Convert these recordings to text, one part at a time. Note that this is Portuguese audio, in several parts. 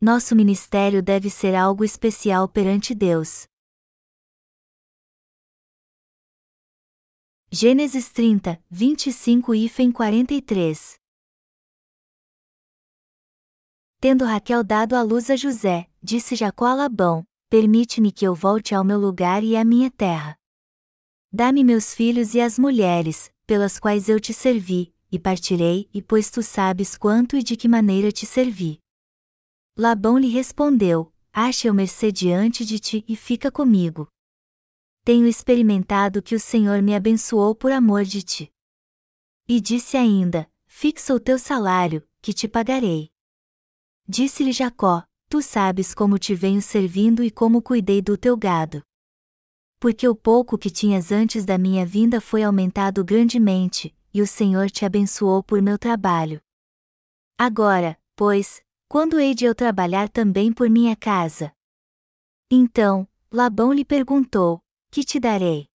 nosso ministério deve ser algo especial perante Deus. Gênesis 30, 25 e 43 Tendo Raquel dado à luz a José, disse Jacó a Labão: Permite-me que eu volte ao meu lugar e à minha terra. Dá-me meus filhos e as mulheres, pelas quais eu te servi, e partirei, e pois tu sabes quanto e de que maneira te servi. Labão lhe respondeu: Acha eu mercê diante de ti e fica comigo. Tenho experimentado que o Senhor me abençoou por amor de ti. E disse ainda: Fixa o teu salário, que te pagarei. Disse-lhe Jacó: Tu sabes como te venho servindo e como cuidei do teu gado. Porque o pouco que tinhas antes da minha vinda foi aumentado grandemente, e o Senhor te abençoou por meu trabalho. Agora, pois, quando hei de eu trabalhar também por minha casa? Então, Labão lhe perguntou: Que te darei?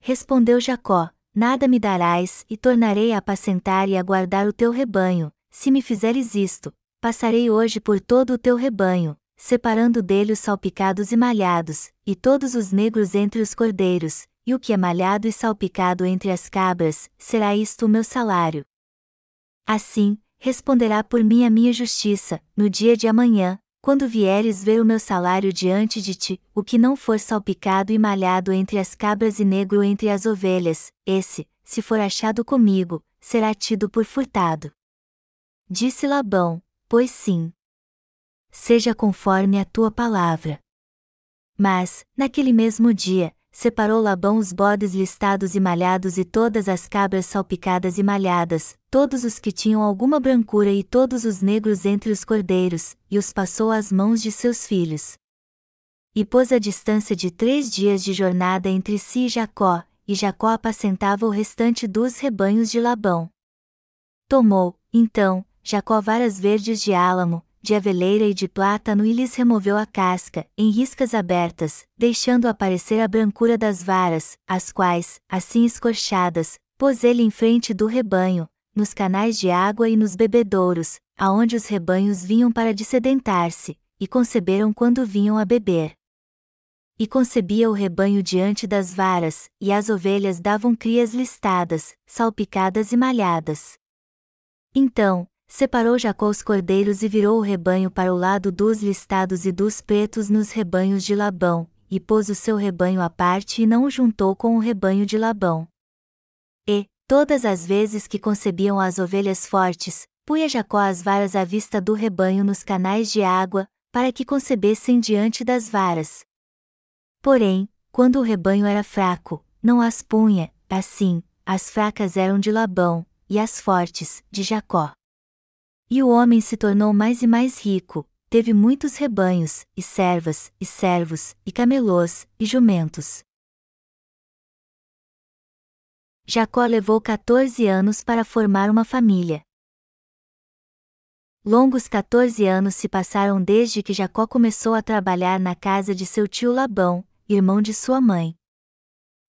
Respondeu Jacó: Nada me darás, e tornarei a apacentar e a guardar o teu rebanho, se me fizeres isto, passarei hoje por todo o teu rebanho, separando dele os salpicados e malhados, e todos os negros entre os cordeiros, e o que é malhado e salpicado entre as cabras, será isto o meu salário. Assim, responderá por mim a minha justiça, no dia de amanhã, quando vieres ver o meu salário diante de ti, o que não for salpicado e malhado entre as cabras e negro entre as ovelhas, esse, se for achado comigo, será tido por furtado. Disse Labão, pois sim. Seja conforme a tua palavra. Mas, naquele mesmo dia, separou Labão os bodes listados e malhados e todas as cabras salpicadas e malhadas, todos os que tinham alguma brancura e todos os negros entre os cordeiros, e os passou às mãos de seus filhos. E pôs a distância de três dias de jornada entre si e Jacó, e Jacó apacentava o restante dos rebanhos de Labão. Tomou, então, Jacó varas verdes de álamo, de aveleira e de plátano e lhes removeu a casca, em riscas abertas, deixando aparecer a brancura das varas, as quais, assim escorchadas, pôs ele em frente do rebanho, nos canais de água e nos bebedouros, aonde os rebanhos vinham para dessedentar-se, e conceberam quando vinham a beber. E concebia o rebanho diante das varas, e as ovelhas davam crias listadas, salpicadas e malhadas. Então, Separou Jacó os cordeiros e virou o rebanho para o lado dos listados e dos pretos nos rebanhos de Labão, e pôs o seu rebanho à parte e não o juntou com o rebanho de Labão. E, todas as vezes que concebiam as ovelhas fortes, punha Jacó as varas à vista do rebanho nos canais de água, para que concebessem diante das varas. Porém, quando o rebanho era fraco, não as punha, assim, as fracas eram de Labão, e as fortes, de Jacó. E o homem se tornou mais e mais rico, teve muitos rebanhos, e servas, e servos, e camelôs, e jumentos. Jacó levou 14 anos para formar uma família. Longos 14 anos se passaram desde que Jacó começou a trabalhar na casa de seu tio Labão, irmão de sua mãe.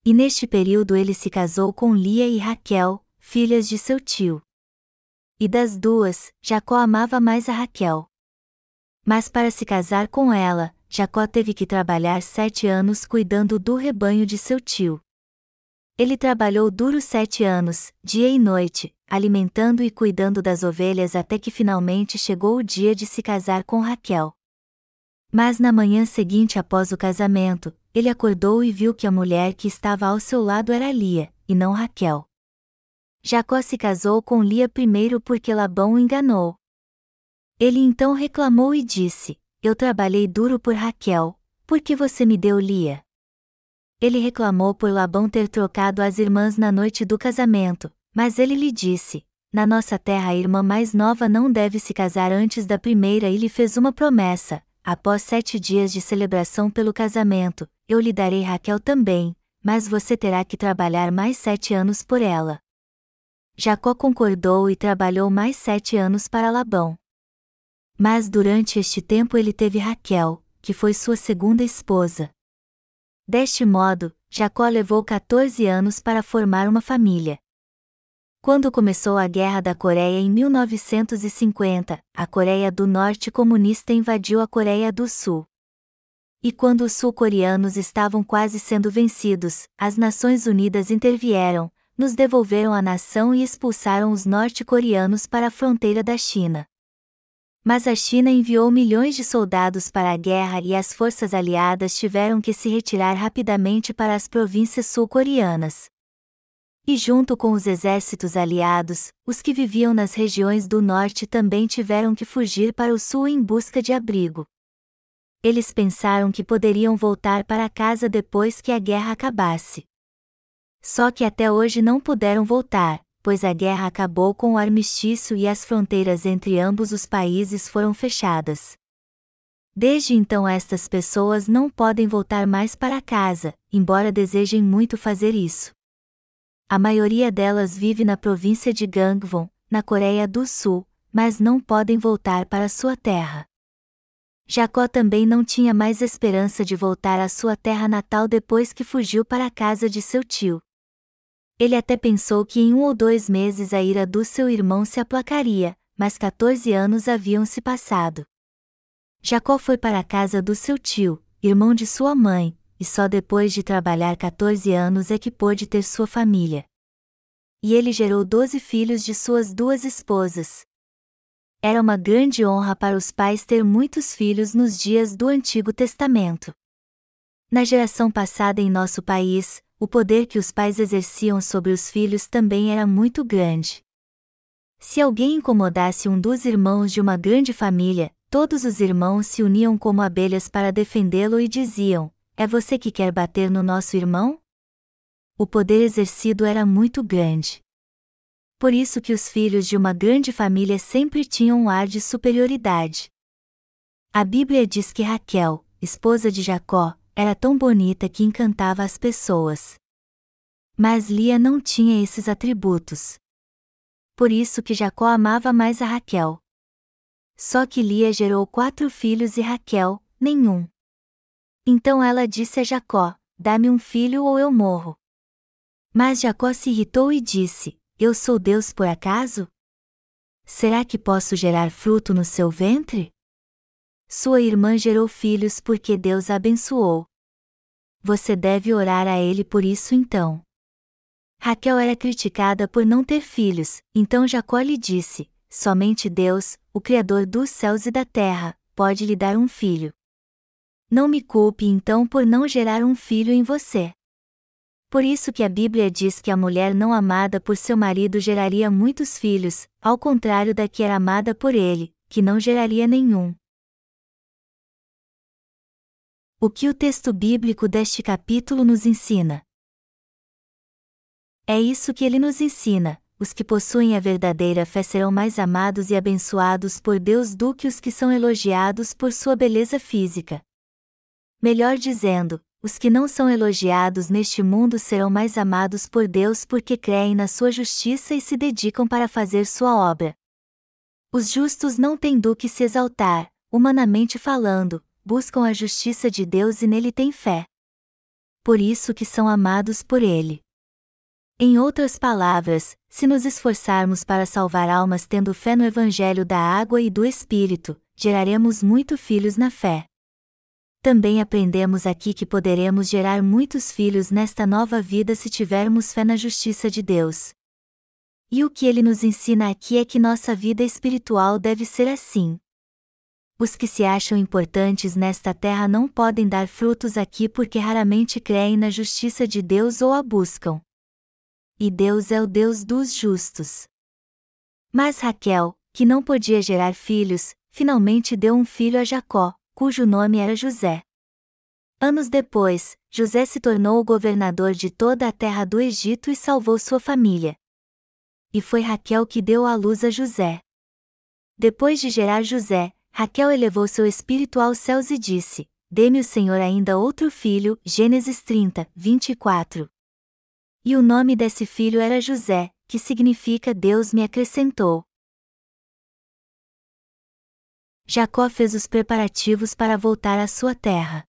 E neste período ele se casou com Lia e Raquel, filhas de seu tio. E das duas, Jacó amava mais a Raquel. Mas para se casar com ela, Jacó teve que trabalhar sete anos cuidando do rebanho de seu tio. Ele trabalhou duros sete anos, dia e noite, alimentando e cuidando das ovelhas até que finalmente chegou o dia de se casar com Raquel. Mas na manhã seguinte após o casamento, ele acordou e viu que a mulher que estava ao seu lado era Lia, e não Raquel. Jacó se casou com Lia primeiro porque Labão o enganou. Ele então reclamou e disse: Eu trabalhei duro por Raquel, por que você me deu Lia? Ele reclamou por Labão ter trocado as irmãs na noite do casamento, mas ele lhe disse: Na nossa terra a irmã mais nova não deve se casar antes da primeira e lhe fez uma promessa: após sete dias de celebração pelo casamento, eu lhe darei Raquel também, mas você terá que trabalhar mais sete anos por ela. Jacó concordou e trabalhou mais sete anos para Labão. Mas durante este tempo ele teve Raquel, que foi sua segunda esposa. Deste modo, Jacó levou 14 anos para formar uma família. Quando começou a Guerra da Coreia em 1950, a Coreia do Norte comunista invadiu a Coreia do Sul. E quando os sul-coreanos estavam quase sendo vencidos, as Nações Unidas intervieram, nos devolveram a nação e expulsaram os norte-coreanos para a fronteira da China. Mas a China enviou milhões de soldados para a guerra e as forças aliadas tiveram que se retirar rapidamente para as províncias sul-coreanas. E junto com os exércitos aliados, os que viviam nas regiões do norte também tiveram que fugir para o sul em busca de abrigo. Eles pensaram que poderiam voltar para casa depois que a guerra acabasse. Só que até hoje não puderam voltar, pois a guerra acabou com o armistício e as fronteiras entre ambos os países foram fechadas. Desde então estas pessoas não podem voltar mais para casa, embora desejem muito fazer isso. A maioria delas vive na província de Gangwon, na Coreia do Sul, mas não podem voltar para sua terra. Jacó também não tinha mais esperança de voltar à sua terra natal depois que fugiu para a casa de seu tio. Ele até pensou que em um ou dois meses a ira do seu irmão se aplacaria, mas 14 anos haviam se passado. Jacó foi para a casa do seu tio, irmão de sua mãe, e só depois de trabalhar 14 anos é que pôde ter sua família. E ele gerou doze filhos de suas duas esposas. Era uma grande honra para os pais ter muitos filhos nos dias do Antigo Testamento. Na geração passada em nosso país, o poder que os pais exerciam sobre os filhos também era muito grande. Se alguém incomodasse um dos irmãos de uma grande família, todos os irmãos se uniam como abelhas para defendê-lo e diziam: é você que quer bater no nosso irmão? O poder exercido era muito grande. Por isso que os filhos de uma grande família sempre tinham um ar de superioridade. A Bíblia diz que Raquel, esposa de Jacó, era tão bonita que encantava as pessoas. Mas Lia não tinha esses atributos. Por isso que Jacó amava mais a Raquel. Só que Lia gerou quatro filhos e Raquel, nenhum. Então ela disse a Jacó: Dá-me um filho ou eu morro. Mas Jacó se irritou e disse: Eu sou Deus por acaso? Será que posso gerar fruto no seu ventre? Sua irmã gerou filhos porque Deus a abençoou. Você deve orar a ele por isso então. Raquel era criticada por não ter filhos, então Jacó lhe disse: Somente Deus, o Criador dos céus e da terra, pode lhe dar um filho. Não me culpe então por não gerar um filho em você. Por isso que a Bíblia diz que a mulher não amada por seu marido geraria muitos filhos, ao contrário da que era amada por ele, que não geraria nenhum. O que o texto bíblico deste capítulo nos ensina? É isso que ele nos ensina: os que possuem a verdadeira fé serão mais amados e abençoados por Deus do que os que são elogiados por sua beleza física. Melhor dizendo, os que não são elogiados neste mundo serão mais amados por Deus porque creem na sua justiça e se dedicam para fazer sua obra. Os justos não têm do que se exaltar, humanamente falando, buscam a justiça de Deus e nele têm fé. Por isso que são amados por ele. Em outras palavras, se nos esforçarmos para salvar almas tendo fé no Evangelho da água e do Espírito, geraremos muito filhos na fé. Também aprendemos aqui que poderemos gerar muitos filhos nesta nova vida se tivermos fé na justiça de Deus. E o que ele nos ensina aqui é que nossa vida espiritual deve ser assim. Os que se acham importantes nesta terra não podem dar frutos aqui porque raramente creem na justiça de Deus ou a buscam. E Deus é o Deus dos justos. Mas Raquel, que não podia gerar filhos, finalmente deu um filho a Jacó, cujo nome era José. Anos depois, José se tornou o governador de toda a terra do Egito e salvou sua família. E foi Raquel que deu à luz a José. Depois de gerar José, Raquel elevou seu espírito aos céus e disse: Dê-me o Senhor ainda outro filho. Gênesis 30, 24. E o nome desse filho era José, que significa Deus me acrescentou. Jacó fez os preparativos para voltar à sua terra.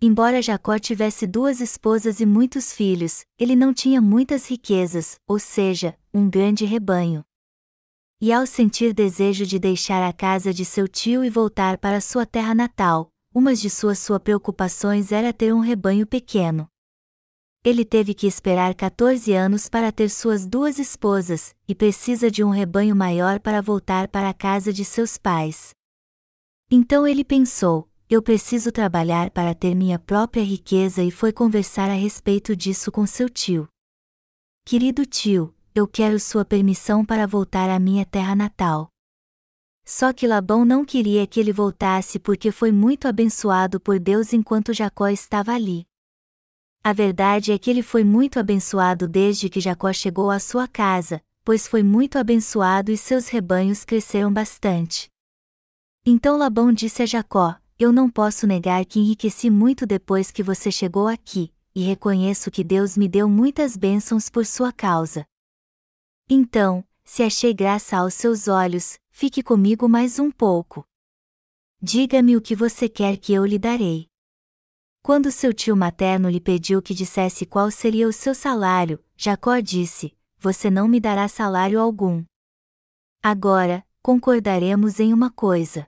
Embora Jacó tivesse duas esposas e muitos filhos, ele não tinha muitas riquezas, ou seja, um grande rebanho. E ao sentir desejo de deixar a casa de seu tio e voltar para sua terra natal, uma de suas suas preocupações era ter um rebanho pequeno. Ele teve que esperar 14 anos para ter suas duas esposas, e precisa de um rebanho maior para voltar para a casa de seus pais. Então ele pensou: eu preciso trabalhar para ter minha própria riqueza e foi conversar a respeito disso com seu tio. Querido tio, eu quero sua permissão para voltar à minha terra natal. Só que Labão não queria que ele voltasse porque foi muito abençoado por Deus enquanto Jacó estava ali. A verdade é que ele foi muito abençoado desde que Jacó chegou à sua casa, pois foi muito abençoado e seus rebanhos cresceram bastante. Então Labão disse a Jacó: Eu não posso negar que enriqueci muito depois que você chegou aqui, e reconheço que Deus me deu muitas bênçãos por sua causa. Então, se achei graça aos seus olhos, fique comigo mais um pouco. Diga-me o que você quer que eu lhe darei. Quando seu tio materno lhe pediu que dissesse qual seria o seu salário, Jacó disse: Você não me dará salário algum. Agora, concordaremos em uma coisa.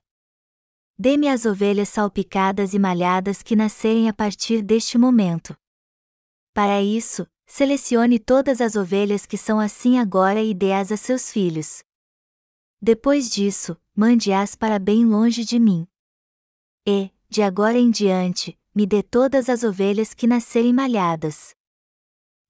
Dê-me as ovelhas salpicadas e malhadas que nascerem a partir deste momento. Para isso, selecione todas as ovelhas que são assim agora e dê-as a seus filhos. Depois disso, mande-as para bem longe de mim. E, de agora em diante, me dê todas as ovelhas que nascerem malhadas.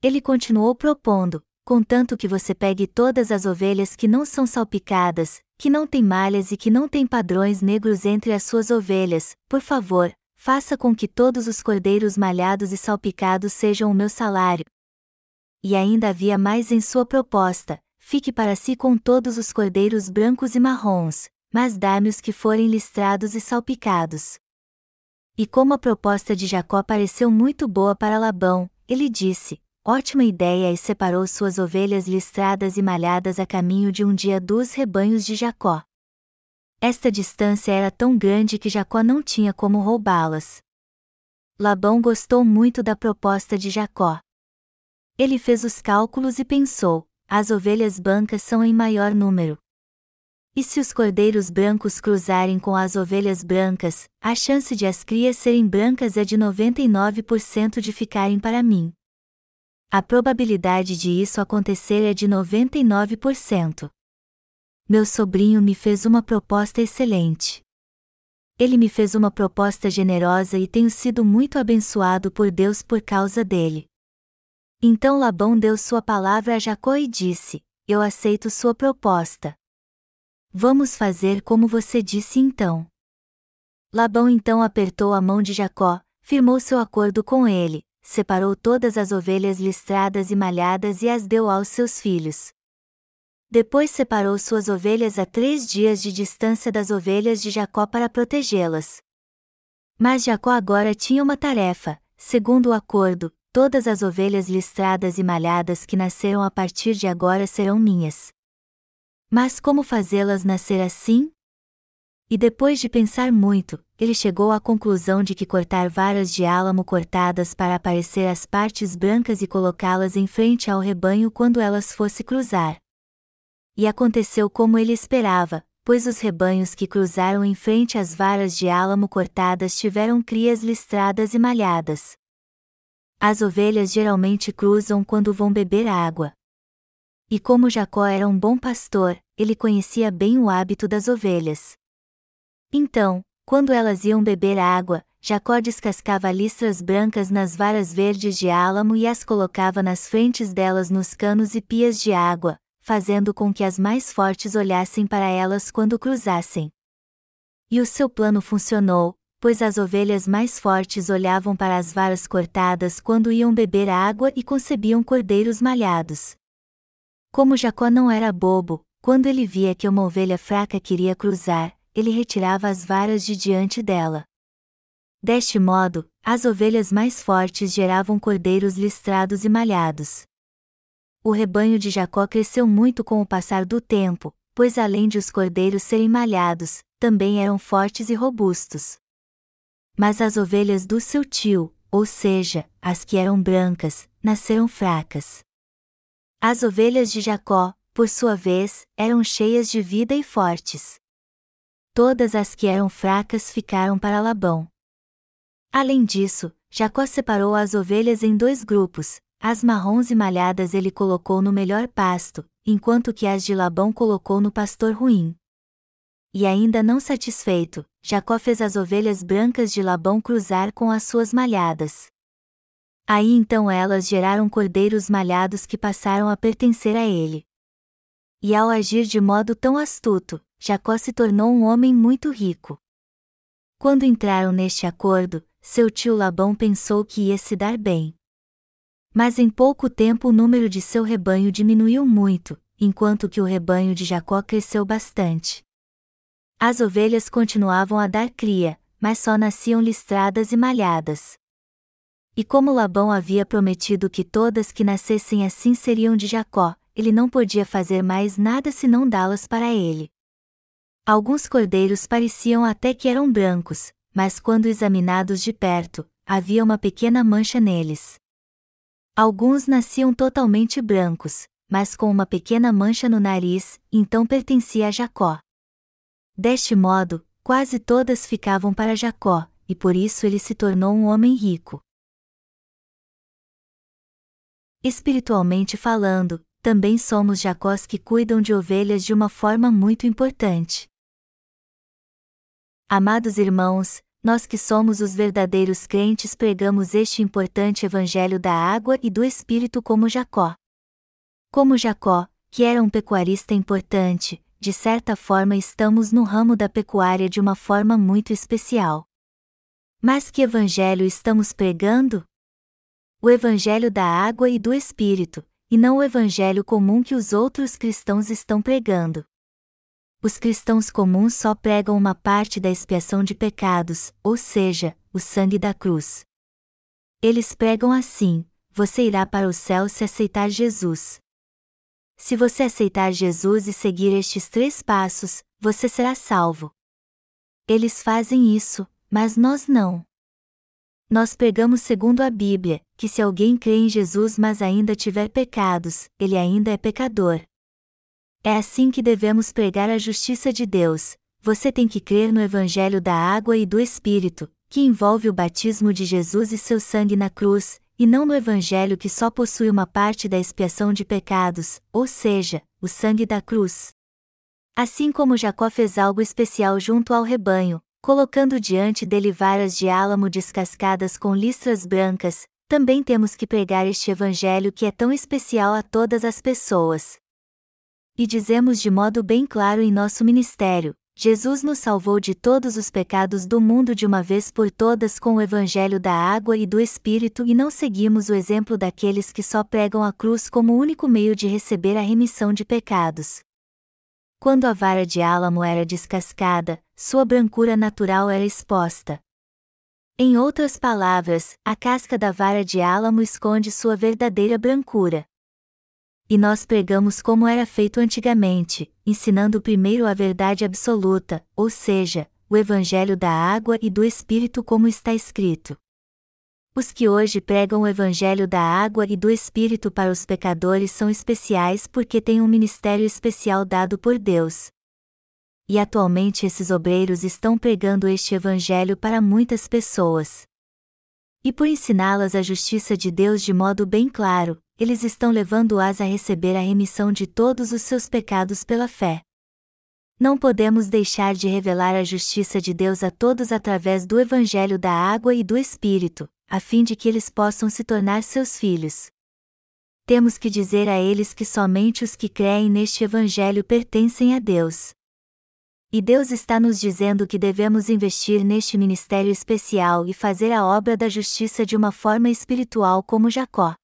Ele continuou propondo, contanto que você pegue todas as ovelhas que não são salpicadas, que não têm malhas e que não têm padrões negros entre as suas ovelhas, por favor, faça com que todos os cordeiros malhados e salpicados sejam o meu salário. E ainda havia mais em sua proposta: fique para si com todos os cordeiros brancos e marrons, mas dá-me os que forem listrados e salpicados. E como a proposta de Jacó pareceu muito boa para Labão, ele disse: Ótima ideia e separou suas ovelhas listradas e malhadas a caminho de um dia dos rebanhos de Jacó. Esta distância era tão grande que Jacó não tinha como roubá-las. Labão gostou muito da proposta de Jacó. Ele fez os cálculos e pensou: as ovelhas bancas são em maior número, e se os cordeiros brancos cruzarem com as ovelhas brancas, a chance de as crias serem brancas é de 99% de ficarem para mim. A probabilidade de isso acontecer é de 99%. Meu sobrinho me fez uma proposta excelente. Ele me fez uma proposta generosa e tenho sido muito abençoado por Deus por causa dele. Então Labão deu sua palavra a Jacó e disse: Eu aceito sua proposta. Vamos fazer como você disse então. Labão então apertou a mão de Jacó, firmou seu acordo com ele, separou todas as ovelhas listradas e malhadas e as deu aos seus filhos. Depois separou suas ovelhas a três dias de distância das ovelhas de Jacó para protegê-las. Mas Jacó agora tinha uma tarefa, segundo o acordo, todas as ovelhas listradas e malhadas que nasceram a partir de agora serão minhas. Mas como fazê-las nascer assim? E depois de pensar muito, ele chegou à conclusão de que cortar varas de álamo cortadas para aparecer as partes brancas e colocá-las em frente ao rebanho quando elas fosse cruzar. E aconteceu como ele esperava, pois os rebanhos que cruzaram em frente às varas de álamo cortadas tiveram crias listradas e malhadas. As ovelhas geralmente cruzam quando vão beber água. E como Jacó era um bom pastor, ele conhecia bem o hábito das ovelhas. Então, quando elas iam beber água, Jacó descascava listras brancas nas varas verdes de álamo e as colocava nas frentes delas nos canos e pias de água, fazendo com que as mais fortes olhassem para elas quando cruzassem. E o seu plano funcionou, pois as ovelhas mais fortes olhavam para as varas cortadas quando iam beber água e concebiam cordeiros malhados. Como Jacó não era bobo, quando ele via que uma ovelha fraca queria cruzar, ele retirava as varas de diante dela. Deste modo, as ovelhas mais fortes geravam cordeiros listrados e malhados. O rebanho de Jacó cresceu muito com o passar do tempo, pois além de os cordeiros serem malhados, também eram fortes e robustos. Mas as ovelhas do seu tio, ou seja, as que eram brancas, nasceram fracas. As ovelhas de Jacó, por sua vez, eram cheias de vida e fortes. Todas as que eram fracas ficaram para Labão. Além disso, Jacó separou as ovelhas em dois grupos, as marrons e malhadas ele colocou no melhor pasto, enquanto que as de Labão colocou no pastor ruim. E ainda não satisfeito, Jacó fez as ovelhas brancas de Labão cruzar com as suas malhadas. Aí então elas geraram cordeiros malhados que passaram a pertencer a ele. E ao agir de modo tão astuto, Jacó se tornou um homem muito rico. Quando entraram neste acordo, seu tio Labão pensou que ia se dar bem. Mas em pouco tempo o número de seu rebanho diminuiu muito, enquanto que o rebanho de Jacó cresceu bastante. As ovelhas continuavam a dar cria, mas só nasciam listradas e malhadas. E como Labão havia prometido que todas que nascessem assim seriam de Jacó, ele não podia fazer mais nada senão dá-las para ele. Alguns cordeiros pareciam até que eram brancos, mas quando examinados de perto, havia uma pequena mancha neles. Alguns nasciam totalmente brancos, mas com uma pequena mancha no nariz, então pertencia a Jacó. Deste modo, quase todas ficavam para Jacó, e por isso ele se tornou um homem rico. Espiritualmente falando, também somos Jacós que cuidam de ovelhas de uma forma muito importante. Amados irmãos, nós que somos os verdadeiros crentes pregamos este importante evangelho da água e do Espírito como Jacó. Como Jacó, que era um pecuarista importante, de certa forma estamos no ramo da pecuária de uma forma muito especial. Mas que evangelho estamos pregando? O evangelho da água e do Espírito, e não o evangelho comum que os outros cristãos estão pregando os cristãos comuns só pregam uma parte da expiação de pecados, ou seja, o sangue da cruz. Eles pregam assim: você irá para o céu se aceitar Jesus. Se você aceitar Jesus e seguir estes três passos, você será salvo. Eles fazem isso, mas nós não. Nós pregamos segundo a Bíblia, que se alguém crê em Jesus mas ainda tiver pecados, ele ainda é pecador. É assim que devemos pregar a justiça de Deus. Você tem que crer no Evangelho da água e do Espírito, que envolve o batismo de Jesus e seu sangue na cruz, e não no Evangelho que só possui uma parte da expiação de pecados, ou seja, o sangue da cruz. Assim como Jacó fez algo especial junto ao rebanho, colocando diante dele varas de álamo descascadas com listras brancas, também temos que pregar este Evangelho que é tão especial a todas as pessoas. E dizemos de modo bem claro em nosso ministério: Jesus nos salvou de todos os pecados do mundo de uma vez por todas com o Evangelho da água e do Espírito e não seguimos o exemplo daqueles que só pregam a cruz como único meio de receber a remissão de pecados. Quando a vara de álamo era descascada, sua brancura natural era exposta. Em outras palavras, a casca da vara de álamo esconde sua verdadeira brancura e nós pregamos como era feito antigamente, ensinando primeiro a verdade absoluta, ou seja, o Evangelho da água e do Espírito como está escrito. Os que hoje pregam o Evangelho da água e do Espírito para os pecadores são especiais porque têm um ministério especial dado por Deus. E atualmente esses obreiros estão pregando este Evangelho para muitas pessoas. E por ensiná-las a justiça de Deus de modo bem claro, eles estão levando-as a receber a remissão de todos os seus pecados pela fé. Não podemos deixar de revelar a justiça de Deus a todos através do Evangelho da água e do Espírito, a fim de que eles possam se tornar seus filhos. Temos que dizer a eles que somente os que creem neste Evangelho pertencem a Deus. E Deus está nos dizendo que devemos investir neste ministério especial e fazer a obra da justiça de uma forma espiritual como Jacó.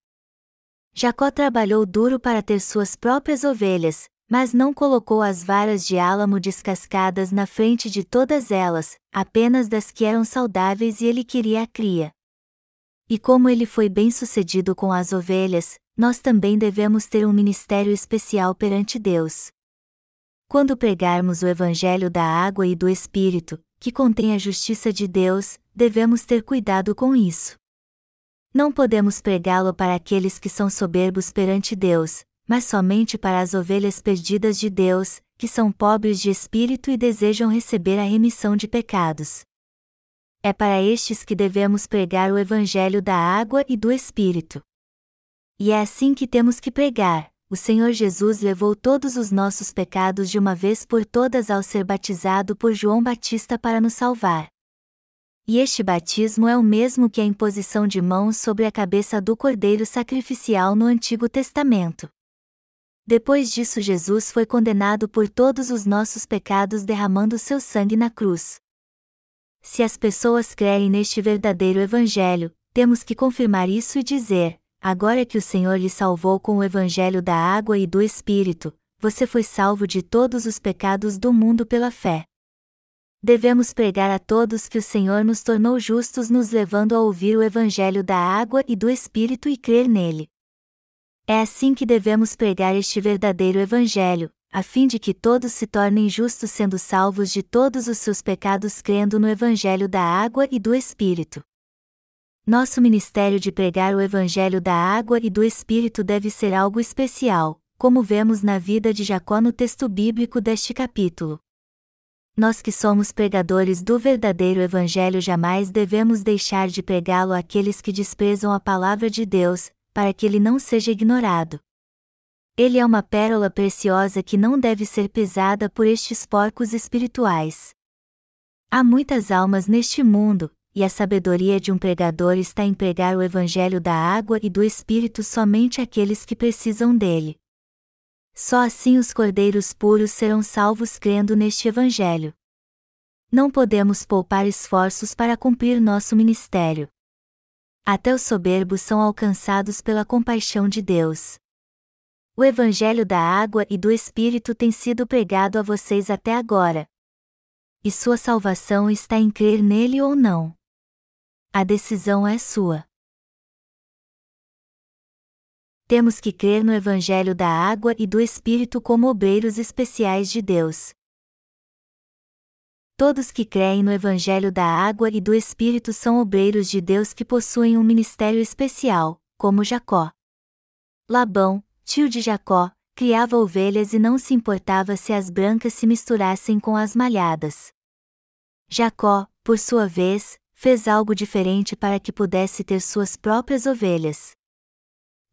Jacó trabalhou duro para ter suas próprias ovelhas, mas não colocou as varas de álamo descascadas na frente de todas elas, apenas das que eram saudáveis e ele queria a cria. E como ele foi bem sucedido com as ovelhas, nós também devemos ter um ministério especial perante Deus. Quando pregarmos o Evangelho da água e do Espírito, que contém a justiça de Deus, devemos ter cuidado com isso. Não podemos pregá-lo para aqueles que são soberbos perante Deus, mas somente para as ovelhas perdidas de Deus, que são pobres de espírito e desejam receber a remissão de pecados. É para estes que devemos pregar o Evangelho da água e do Espírito. E é assim que temos que pregar: o Senhor Jesus levou todos os nossos pecados de uma vez por todas ao ser batizado por João Batista para nos salvar. E este batismo é o mesmo que a imposição de mãos sobre a cabeça do cordeiro sacrificial no Antigo Testamento. Depois disso, Jesus foi condenado por todos os nossos pecados derramando seu sangue na cruz. Se as pessoas crerem neste verdadeiro Evangelho, temos que confirmar isso e dizer: agora que o Senhor lhe salvou com o Evangelho da água e do Espírito, você foi salvo de todos os pecados do mundo pela fé. Devemos pregar a todos que o Senhor nos tornou justos, nos levando a ouvir o Evangelho da água e do Espírito e crer nele. É assim que devemos pregar este verdadeiro Evangelho, a fim de que todos se tornem justos, sendo salvos de todos os seus pecados, crendo no Evangelho da água e do Espírito. Nosso ministério de pregar o Evangelho da água e do Espírito deve ser algo especial, como vemos na vida de Jacó no texto bíblico deste capítulo nós que somos pregadores do verdadeiro Evangelho jamais devemos deixar de pregá-lo àqueles que desprezam a palavra de Deus, para que ele não seja ignorado. Ele é uma pérola preciosa que não deve ser pisada por estes porcos espirituais. Há muitas almas neste mundo, e a sabedoria de um pregador está em pregar o Evangelho da água e do Espírito somente àqueles que precisam dele. Só assim os cordeiros puros serão salvos crendo neste Evangelho. Não podemos poupar esforços para cumprir nosso ministério. Até os soberbos são alcançados pela compaixão de Deus. O Evangelho da água e do Espírito tem sido pregado a vocês até agora. E sua salvação está em crer nele ou não. A decisão é sua temos que crer no Evangelho da água e do Espírito como obreiros especiais de Deus. Todos que creem no Evangelho da água e do Espírito são obreiros de Deus que possuem um ministério especial, como Jacó. Labão, tio de Jacó, criava ovelhas e não se importava se as brancas se misturassem com as malhadas. Jacó, por sua vez, fez algo diferente para que pudesse ter suas próprias ovelhas.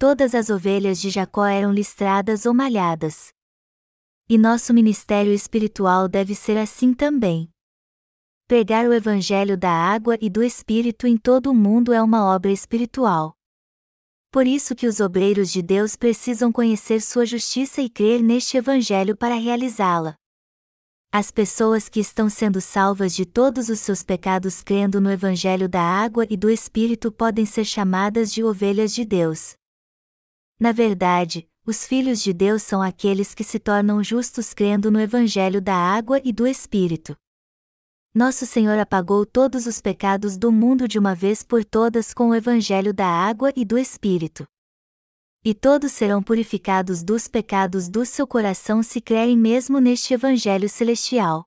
Todas as ovelhas de Jacó eram listradas ou malhadas. E nosso ministério espiritual deve ser assim também. Pregar o Evangelho da água e do Espírito em todo o mundo é uma obra espiritual. Por isso que os obreiros de Deus precisam conhecer sua justiça e crer neste Evangelho para realizá-la. As pessoas que estão sendo salvas de todos os seus pecados crendo no Evangelho da água e do Espírito podem ser chamadas de ovelhas de Deus. Na verdade, os filhos de Deus são aqueles que se tornam justos crendo no Evangelho da água e do Espírito. Nosso Senhor apagou todos os pecados do mundo de uma vez por todas com o Evangelho da água e do Espírito. E todos serão purificados dos pecados do seu coração se crerem mesmo neste Evangelho celestial.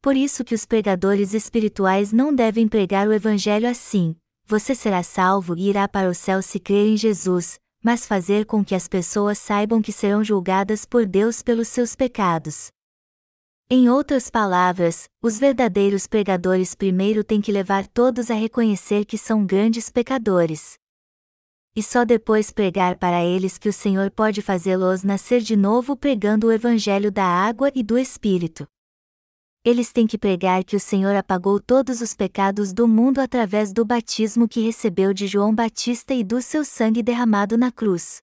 Por isso que os pregadores espirituais não devem pregar o Evangelho assim: você será salvo e irá para o céu se crer em Jesus, mas fazer com que as pessoas saibam que serão julgadas por Deus pelos seus pecados. Em outras palavras, os verdadeiros pregadores primeiro têm que levar todos a reconhecer que são grandes pecadores. E só depois pregar para eles que o Senhor pode fazê-los nascer de novo pregando o Evangelho da água e do Espírito eles têm que pregar que o Senhor apagou todos os pecados do mundo através do batismo que recebeu de João Batista e do seu sangue derramado na cruz.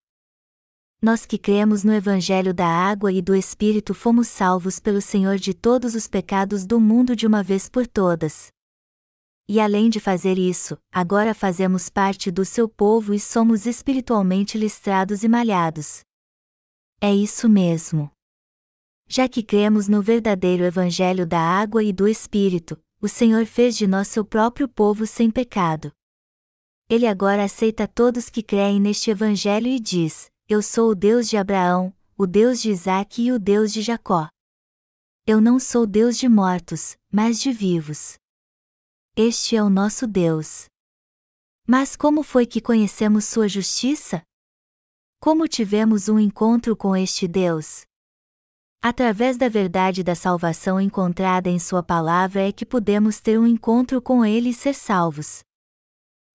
Nós que cremos no Evangelho da água e do Espírito fomos salvos pelo Senhor de todos os pecados do mundo de uma vez por todas. E além de fazer isso, agora fazemos parte do seu povo e somos espiritualmente listrados e malhados. É isso mesmo. Já que cremos no verdadeiro Evangelho da água e do Espírito, o Senhor fez de nós seu próprio povo sem pecado. Ele agora aceita todos que creem neste Evangelho e diz: Eu sou o Deus de Abraão, o Deus de Isaque e o Deus de Jacó. Eu não sou Deus de mortos, mas de vivos. Este é o nosso Deus. Mas como foi que conhecemos Sua justiça? Como tivemos um encontro com este Deus? Através da verdade da salvação encontrada em Sua palavra é que podemos ter um encontro com Ele e ser salvos.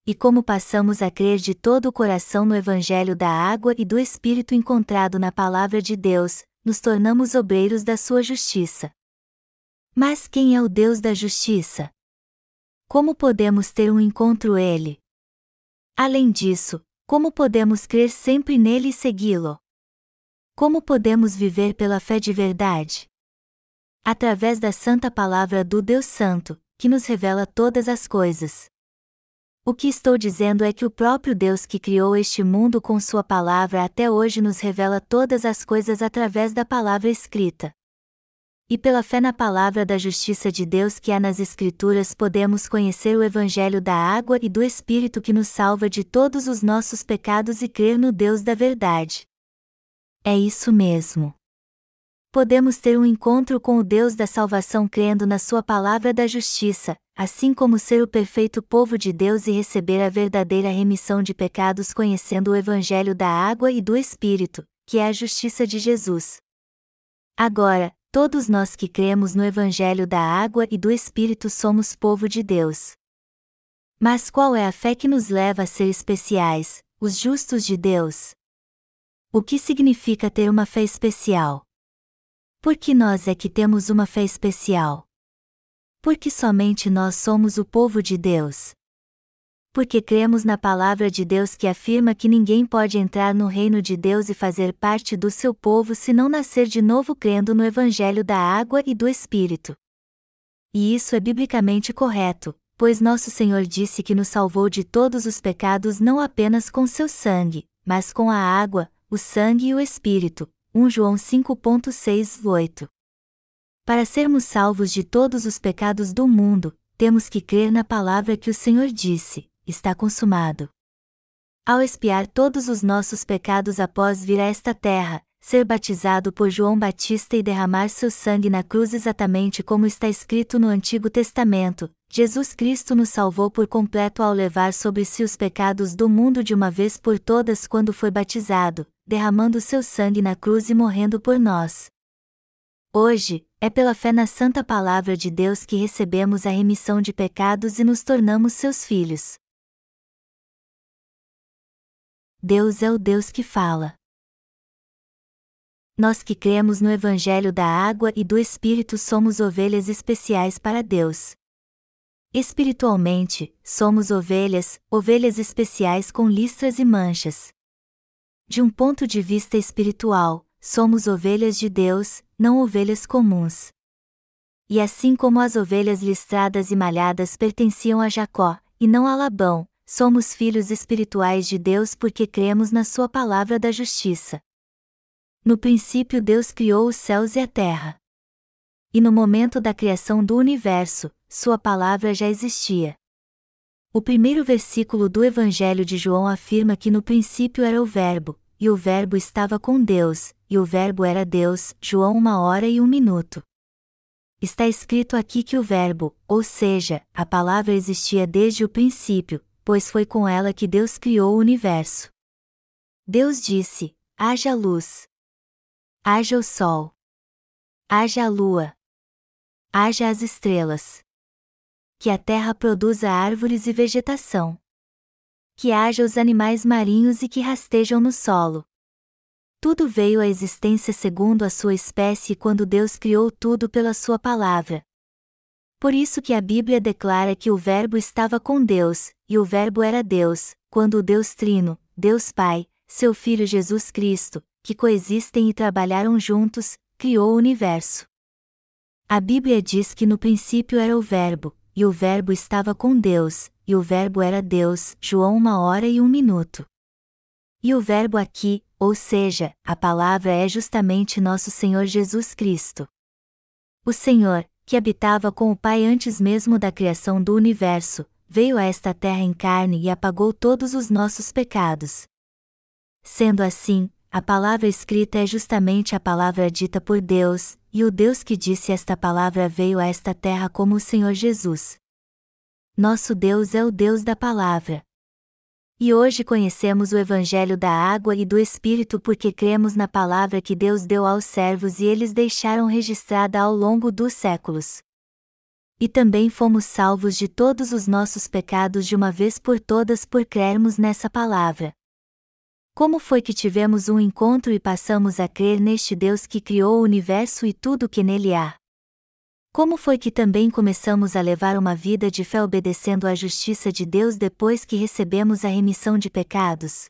E como passamos a crer de todo o coração no Evangelho da água e do Espírito encontrado na palavra de Deus, nos tornamos obreiros da Sua justiça. Mas quem é o Deus da justiça? Como podemos ter um encontro Ele? Além disso, como podemos crer sempre nele e segui-lo? Como podemos viver pela fé de verdade? Através da santa palavra do Deus Santo, que nos revela todas as coisas. O que estou dizendo é que o próprio Deus que criou este mundo com Sua palavra até hoje nos revela todas as coisas através da palavra escrita. E pela fé na palavra da justiça de Deus que há nas Escrituras podemos conhecer o Evangelho da água e do Espírito que nos salva de todos os nossos pecados e crer no Deus da verdade. É isso mesmo. Podemos ter um encontro com o Deus da salvação crendo na Sua palavra da justiça, assim como ser o perfeito povo de Deus e receber a verdadeira remissão de pecados conhecendo o Evangelho da água e do Espírito, que é a justiça de Jesus. Agora, todos nós que cremos no Evangelho da água e do Espírito somos povo de Deus. Mas qual é a fé que nos leva a ser especiais, os justos de Deus? O que significa ter uma fé especial? Por que nós é que temos uma fé especial? Porque somente nós somos o povo de Deus. Porque cremos na palavra de Deus que afirma que ninguém pode entrar no reino de Deus e fazer parte do seu povo se não nascer de novo crendo no Evangelho da água e do Espírito. E isso é biblicamente correto, pois nosso Senhor disse que nos salvou de todos os pecados não apenas com seu sangue, mas com a água, o sangue e o Espírito. 1 João 5.6-8. Para sermos salvos de todos os pecados do mundo, temos que crer na palavra que o Senhor disse: está consumado. Ao expiar todos os nossos pecados após vir a esta terra, ser batizado por João Batista e derramar seu sangue na cruz exatamente como está escrito no Antigo Testamento, Jesus Cristo nos salvou por completo ao levar sobre si os pecados do mundo de uma vez por todas quando foi batizado, derramando seu sangue na cruz e morrendo por nós. Hoje, é pela fé na Santa Palavra de Deus que recebemos a remissão de pecados e nos tornamos seus filhos. Deus é o Deus que fala. Nós que cremos no Evangelho da Água e do Espírito somos ovelhas especiais para Deus. Espiritualmente, somos ovelhas, ovelhas especiais com listras e manchas. De um ponto de vista espiritual, somos ovelhas de Deus, não ovelhas comuns. E assim como as ovelhas listradas e malhadas pertenciam a Jacó, e não a Labão, somos filhos espirituais de Deus porque cremos na Sua palavra da justiça. No princípio Deus criou os céus e a terra. E no momento da criação do universo, Sua palavra já existia. O primeiro versículo do Evangelho de João afirma que no princípio era o Verbo, e o Verbo estava com Deus, e o Verbo era Deus. João uma hora e um minuto. Está escrito aqui que o Verbo, ou seja, a palavra existia desde o princípio, pois foi com ela que Deus criou o universo. Deus disse: haja luz. Haja o sol. Haja a lua. Haja as estrelas. Que a terra produza árvores e vegetação. Que haja os animais marinhos e que rastejam no solo. Tudo veio à existência segundo a sua espécie quando Deus criou tudo pela sua palavra. Por isso que a Bíblia declara que o Verbo estava com Deus, e o Verbo era Deus, quando o Deus Trino, Deus Pai, seu Filho Jesus Cristo, que coexistem e trabalharam juntos, criou o universo. A Bíblia diz que no princípio era o Verbo, e o Verbo estava com Deus, e o Verbo era Deus. João uma hora e um minuto. E o Verbo aqui, ou seja, a palavra é justamente nosso Senhor Jesus Cristo. O Senhor, que habitava com o Pai antes mesmo da criação do universo, veio a esta terra em carne e apagou todos os nossos pecados. Sendo assim, a palavra escrita é justamente a palavra dita por Deus, e o Deus que disse esta palavra veio a esta terra como o Senhor Jesus. Nosso Deus é o Deus da palavra. E hoje conhecemos o Evangelho da água e do Espírito porque cremos na palavra que Deus deu aos servos e eles deixaram registrada ao longo dos séculos. E também fomos salvos de todos os nossos pecados de uma vez por todas por crermos nessa palavra. Como foi que tivemos um encontro e passamos a crer neste Deus que criou o universo e tudo o que nele há? Como foi que também começamos a levar uma vida de fé obedecendo à justiça de Deus depois que recebemos a remissão de pecados?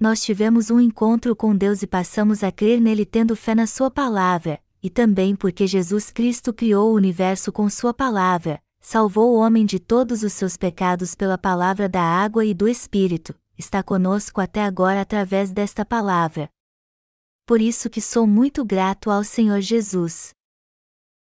Nós tivemos um encontro com Deus e passamos a crer nele tendo fé na Sua palavra, e também porque Jesus Cristo criou o universo com Sua palavra, salvou o homem de todos os seus pecados pela palavra da água e do Espírito, está conosco até agora através desta palavra. Por isso que sou muito grato ao Senhor Jesus.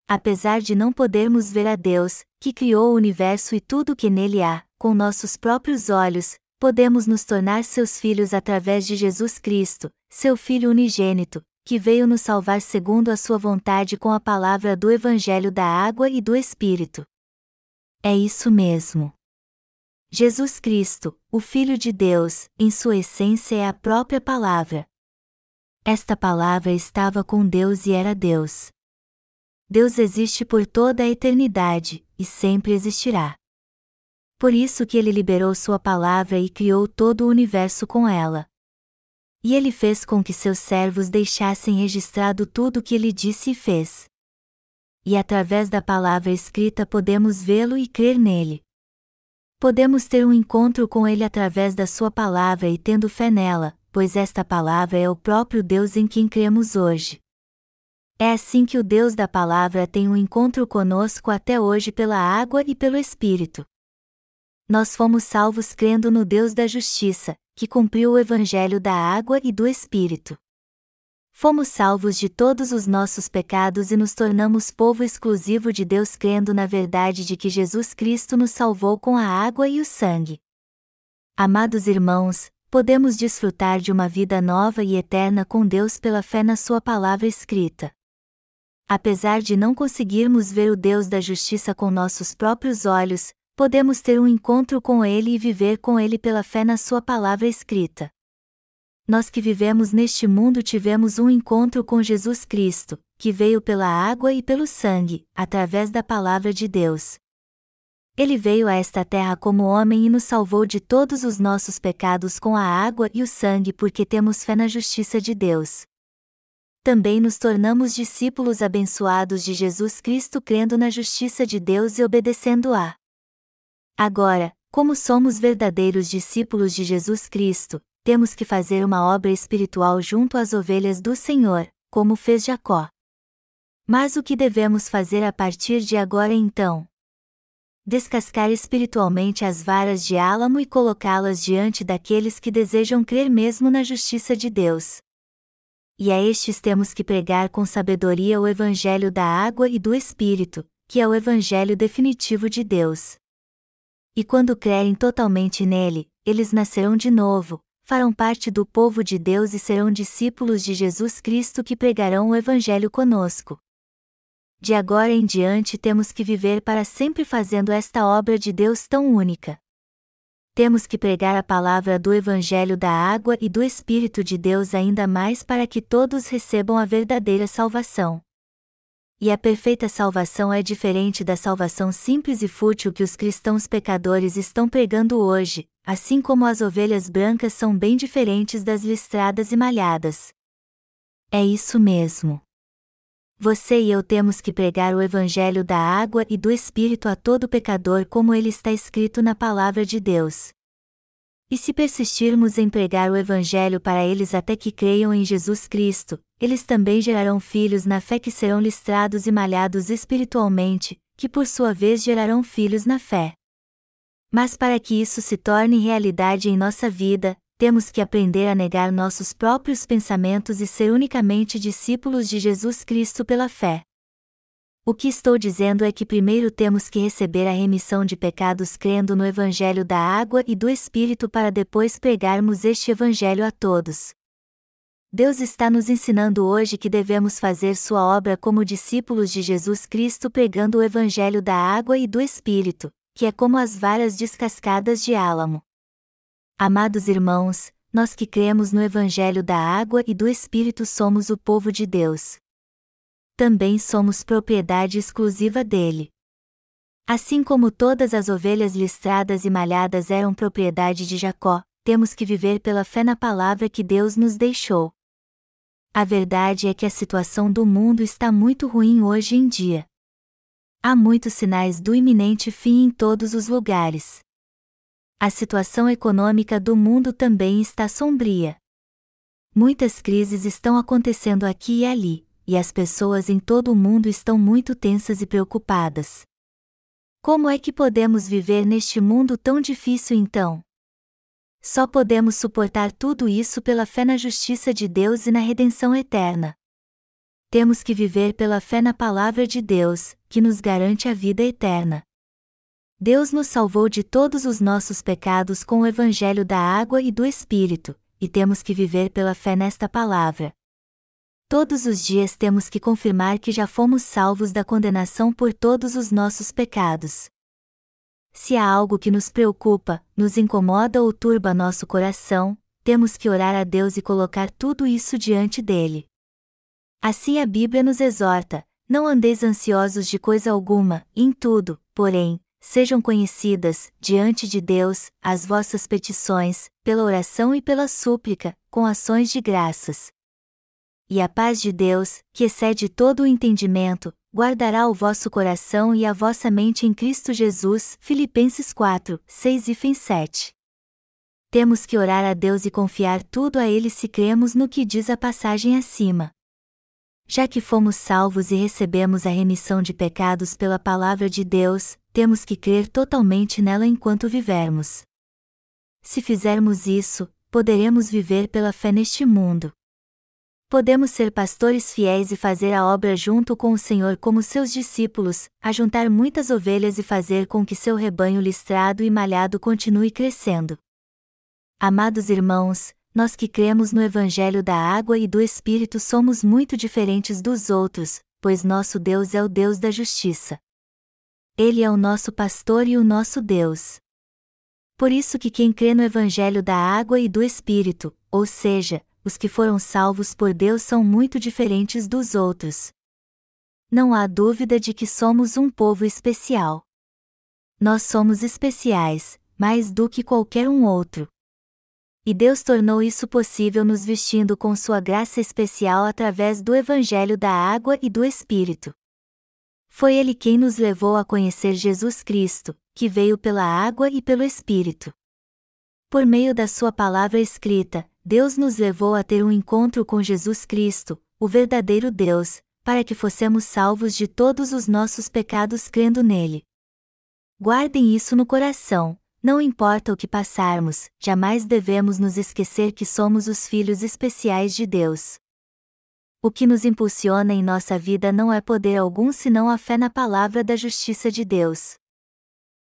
Apesar de não podermos ver a Deus, que criou o universo e tudo o que nele há, com nossos próprios olhos, podemos nos tornar seus filhos através de Jesus Cristo, seu Filho unigênito, que veio nos salvar segundo a sua vontade com a palavra do Evangelho da água e do Espírito. É isso mesmo. Jesus Cristo, o Filho de Deus, em sua essência é a própria palavra. Esta palavra estava com Deus e era Deus. Deus existe por toda a eternidade, e sempre existirá. Por isso que ele liberou sua palavra e criou todo o universo com ela. E ele fez com que seus servos deixassem registrado tudo o que ele disse e fez. E através da palavra escrita podemos vê-lo e crer nele. Podemos ter um encontro com Ele através da Sua palavra e tendo fé nela, pois esta palavra é o próprio Deus em quem cremos hoje. É assim que o Deus da palavra tem um encontro conosco até hoje pela água e pelo Espírito. Nós fomos salvos crendo no Deus da justiça, que cumpriu o Evangelho da água e do Espírito. Fomos salvos de todos os nossos pecados e nos tornamos povo exclusivo de Deus crendo na verdade de que Jesus Cristo nos salvou com a água e o sangue. Amados irmãos, podemos desfrutar de uma vida nova e eterna com Deus pela fé na Sua palavra escrita. Apesar de não conseguirmos ver o Deus da justiça com nossos próprios olhos, podemos ter um encontro com Ele e viver com Ele pela fé na Sua palavra escrita nós que vivemos neste mundo tivemos um encontro com Jesus Cristo, que veio pela água e pelo sangue, através da palavra de Deus. Ele veio a esta terra como homem e nos salvou de todos os nossos pecados com a água e o sangue porque temos fé na justiça de Deus. Também nos tornamos discípulos abençoados de Jesus Cristo crendo na justiça de Deus e obedecendo-a. Agora, como somos verdadeiros discípulos de Jesus Cristo, temos que fazer uma obra espiritual junto às ovelhas do Senhor, como fez Jacó. Mas o que devemos fazer a partir de agora então? Descascar espiritualmente as varas de álamo e colocá-las diante daqueles que desejam crer mesmo na justiça de Deus. E a estes temos que pregar com sabedoria o Evangelho da água e do Espírito, que é o Evangelho definitivo de Deus. E quando crerem totalmente nele, eles nascerão de novo, farão parte do povo de Deus e serão discípulos de Jesus Cristo que pregarão o Evangelho conosco. De agora em diante temos que viver para sempre fazendo esta obra de Deus tão única. Temos que pregar a palavra do Evangelho da água e do Espírito de Deus ainda mais para que todos recebam a verdadeira salvação. E a perfeita salvação é diferente da salvação simples e fútil que os cristãos pecadores estão pregando hoje, assim como as ovelhas brancas são bem diferentes das listradas e malhadas. É isso mesmo. Você e eu temos que pregar o Evangelho da água e do Espírito a todo pecador como ele está escrito na Palavra de Deus. E se persistirmos em pregar o Evangelho para eles até que creiam em Jesus Cristo, eles também gerarão filhos na fé que serão listrados e malhados espiritualmente, que por sua vez gerarão filhos na fé. Mas para que isso se torne realidade em nossa vida, temos que aprender a negar nossos próprios pensamentos e ser unicamente discípulos de Jesus Cristo pela fé. O que estou dizendo é que primeiro temos que receber a remissão de pecados crendo no Evangelho da água e do Espírito para depois pregarmos este Evangelho a todos. Deus está nos ensinando hoje que devemos fazer sua obra como discípulos de Jesus Cristo pregando o Evangelho da água e do Espírito, que é como as varas descascadas de álamo. Amados irmãos, nós que cremos no Evangelho da água e do Espírito somos o povo de Deus. Também somos propriedade exclusiva dele. Assim como todas as ovelhas listradas e malhadas eram propriedade de Jacó, temos que viver pela fé na palavra que Deus nos deixou. A verdade é que a situação do mundo está muito ruim hoje em dia. Há muitos sinais do iminente fim em todos os lugares. A situação econômica do mundo também está sombria. Muitas crises estão acontecendo aqui e ali, e as pessoas em todo o mundo estão muito tensas e preocupadas. Como é que podemos viver neste mundo tão difícil então? Só podemos suportar tudo isso pela fé na justiça de Deus e na redenção eterna. Temos que viver pela fé na palavra de Deus, que nos garante a vida eterna. Deus nos salvou de todos os nossos pecados com o Evangelho da água e do Espírito, e temos que viver pela fé nesta palavra. Todos os dias temos que confirmar que já fomos salvos da condenação por todos os nossos pecados. Se há algo que nos preocupa, nos incomoda ou turba nosso coração, temos que orar a Deus e colocar tudo isso diante dele. Assim a Bíblia nos exorta: não andeis ansiosos de coisa alguma, em tudo, porém, sejam conhecidas, diante de Deus, as vossas petições, pela oração e pela súplica, com ações de graças, e a paz de Deus, que excede todo o entendimento, guardará o vosso coração e a vossa mente em Cristo Jesus. Filipenses 4, 6 e 7. Temos que orar a Deus e confiar tudo a Ele se cremos no que diz a passagem acima. Já que fomos salvos e recebemos a remissão de pecados pela palavra de Deus, temos que crer totalmente nela enquanto vivermos. Se fizermos isso, poderemos viver pela fé neste mundo. Podemos ser pastores fiéis e fazer a obra junto com o Senhor como seus discípulos, ajuntar muitas ovelhas e fazer com que seu rebanho listrado e malhado continue crescendo. Amados irmãos, nós que cremos no Evangelho da água e do Espírito somos muito diferentes dos outros, pois nosso Deus é o Deus da justiça. Ele é o nosso pastor e o nosso Deus. Por isso que quem crê no Evangelho da água e do Espírito, ou seja, os que foram salvos por Deus são muito diferentes dos outros. Não há dúvida de que somos um povo especial. Nós somos especiais, mais do que qualquer um outro. E Deus tornou isso possível nos vestindo com sua graça especial através do Evangelho da Água e do Espírito. Foi Ele quem nos levou a conhecer Jesus Cristo, que veio pela água e pelo Espírito. Por meio da Sua palavra escrita, Deus nos levou a ter um encontro com Jesus Cristo, o verdadeiro Deus, para que fossemos salvos de todos os nossos pecados crendo nele. Guardem isso no coração, não importa o que passarmos, jamais devemos nos esquecer que somos os filhos especiais de Deus. O que nos impulsiona em nossa vida não é poder algum senão a fé na palavra da justiça de Deus.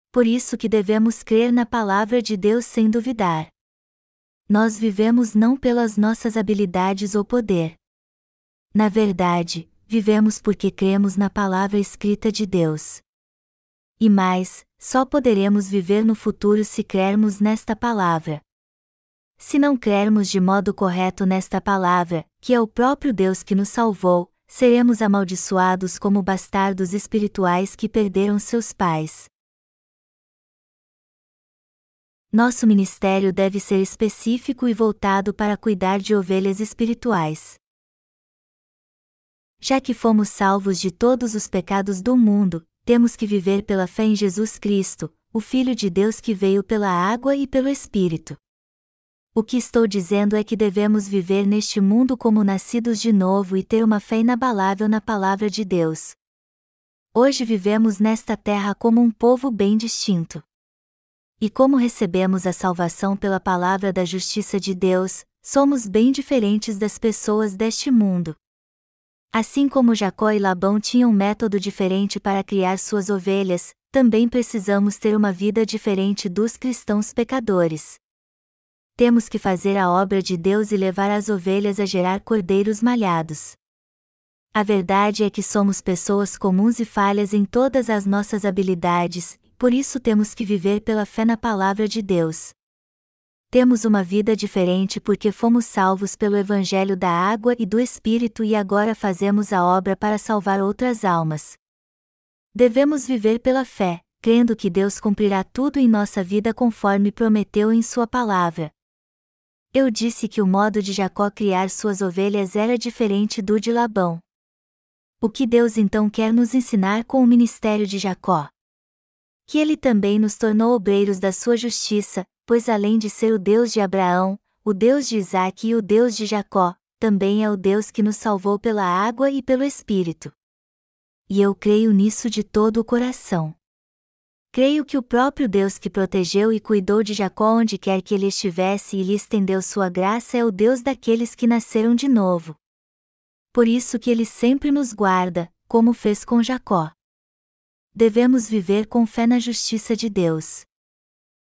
Por isso que devemos crer na palavra de Deus sem duvidar. Nós vivemos não pelas nossas habilidades ou poder. Na verdade, vivemos porque cremos na palavra escrita de Deus. E mais, só poderemos viver no futuro se crermos nesta palavra. Se não crermos de modo correto nesta palavra, que é o próprio Deus que nos salvou, seremos amaldiçoados como bastardos espirituais que perderam seus pais. Nosso ministério deve ser específico e voltado para cuidar de ovelhas espirituais. Já que fomos salvos de todos os pecados do mundo, temos que viver pela fé em Jesus Cristo, o Filho de Deus que veio pela água e pelo Espírito. O que estou dizendo é que devemos viver neste mundo como nascidos de novo e ter uma fé inabalável na palavra de Deus. Hoje vivemos nesta terra como um povo bem distinto. E como recebemos a salvação pela palavra da justiça de Deus, somos bem diferentes das pessoas deste mundo. Assim como Jacó e Labão tinham um método diferente para criar suas ovelhas, também precisamos ter uma vida diferente dos cristãos pecadores. temos que fazer a obra de Deus e levar as ovelhas a gerar cordeiros malhados. A verdade é que somos pessoas comuns e falhas em todas as nossas habilidades, por isso temos que viver pela fé na palavra de Deus. Temos uma vida diferente porque fomos salvos pelo Evangelho da água e do Espírito e agora fazemos a obra para salvar outras almas. Devemos viver pela fé, crendo que Deus cumprirá tudo em nossa vida conforme prometeu em Sua palavra. Eu disse que o modo de Jacó criar suas ovelhas era diferente do de Labão. O que Deus então quer nos ensinar com o ministério de Jacó? Que ele também nos tornou obreiros da sua justiça, pois além de ser o Deus de Abraão, o Deus de Isaque e o Deus de Jacó, também é o Deus que nos salvou pela água e pelo Espírito. E eu creio nisso de todo o coração. Creio que o próprio Deus que protegeu e cuidou de Jacó onde quer que ele estivesse e lhe estendeu sua graça é o Deus daqueles que nasceram de novo por isso que ele sempre nos guarda, como fez com Jacó. Devemos viver com fé na justiça de Deus.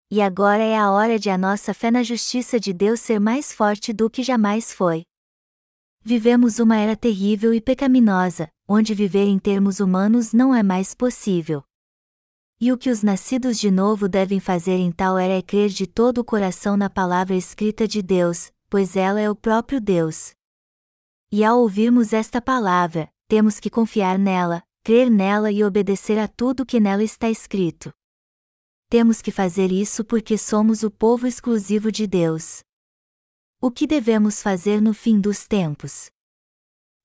E agora é a hora de a nossa fé na justiça de Deus ser mais forte do que jamais foi. Vivemos uma era terrível e pecaminosa, onde viver em termos humanos não é mais possível. E o que os nascidos de novo devem fazer em tal era é crer de todo o coração na palavra escrita de Deus, pois ela é o próprio Deus. E ao ouvirmos esta palavra, temos que confiar nela, crer nela e obedecer a tudo que nela está escrito. Temos que fazer isso porque somos o povo exclusivo de Deus. O que devemos fazer no fim dos tempos?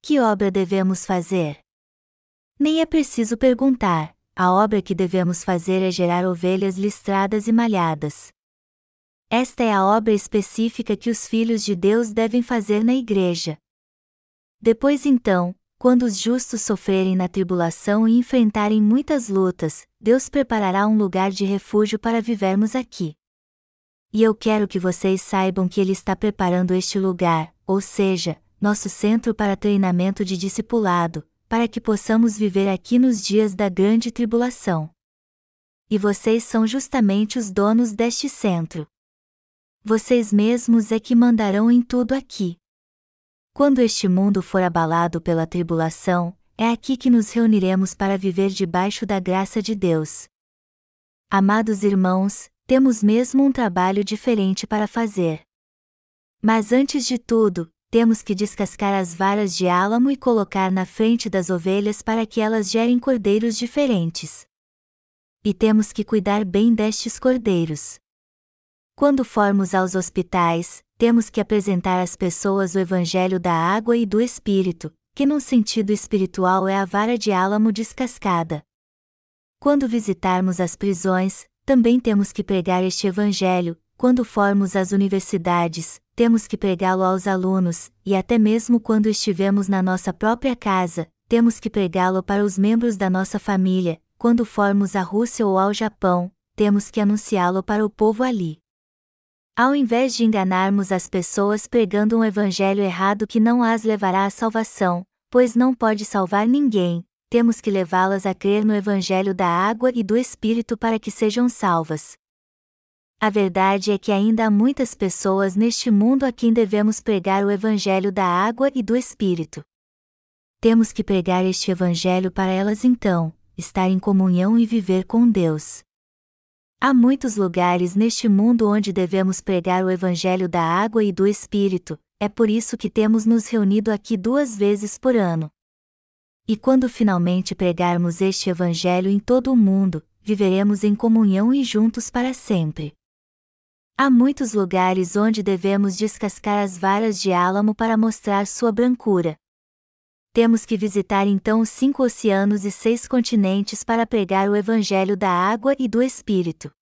Que obra devemos fazer? Nem é preciso perguntar, a obra que devemos fazer é gerar ovelhas listradas e malhadas. Esta é a obra específica que os filhos de Deus devem fazer na igreja. Depois então, quando os justos sofrerem na tribulação e enfrentarem muitas lutas, Deus preparará um lugar de refúgio para vivermos aqui. E eu quero que vocês saibam que Ele está preparando este lugar, ou seja, nosso centro para treinamento de discipulado, para que possamos viver aqui nos dias da grande tribulação. E vocês são justamente os donos deste centro. Vocês mesmos é que mandarão em tudo aqui. Quando este mundo for abalado pela tribulação, é aqui que nos reuniremos para viver debaixo da graça de Deus. Amados irmãos, temos mesmo um trabalho diferente para fazer. Mas antes de tudo, temos que descascar as varas de álamo e colocar na frente das ovelhas para que elas gerem cordeiros diferentes. E temos que cuidar bem destes cordeiros. Quando formos aos hospitais, temos que apresentar às pessoas o Evangelho da água e do Espírito, que num sentido espiritual é a vara de álamo descascada. Quando visitarmos as prisões, também temos que pregar este Evangelho, quando formos às universidades, temos que pregá-lo aos alunos, e até mesmo quando estivermos na nossa própria casa, temos que pregá-lo para os membros da nossa família, quando formos à Rússia ou ao Japão, temos que anunciá-lo para o povo ali. Ao invés de enganarmos as pessoas pregando um evangelho errado que não as levará à salvação, pois não pode salvar ninguém, temos que levá-las a crer no evangelho da água e do Espírito para que sejam salvas. A verdade é que ainda há muitas pessoas neste mundo a quem devemos pregar o evangelho da água e do Espírito. Temos que pregar este evangelho para elas então, estar em comunhão e viver com Deus. Há muitos lugares neste mundo onde devemos pregar o Evangelho da água e do Espírito, é por isso que temos nos reunido aqui duas vezes por ano. E quando finalmente pregarmos este Evangelho em todo o mundo, viveremos em comunhão e juntos para sempre. Há muitos lugares onde devemos descascar as varas de álamo para mostrar sua brancura. Temos que visitar então os cinco oceanos e seis continentes para pregar o Evangelho da água e do Espírito.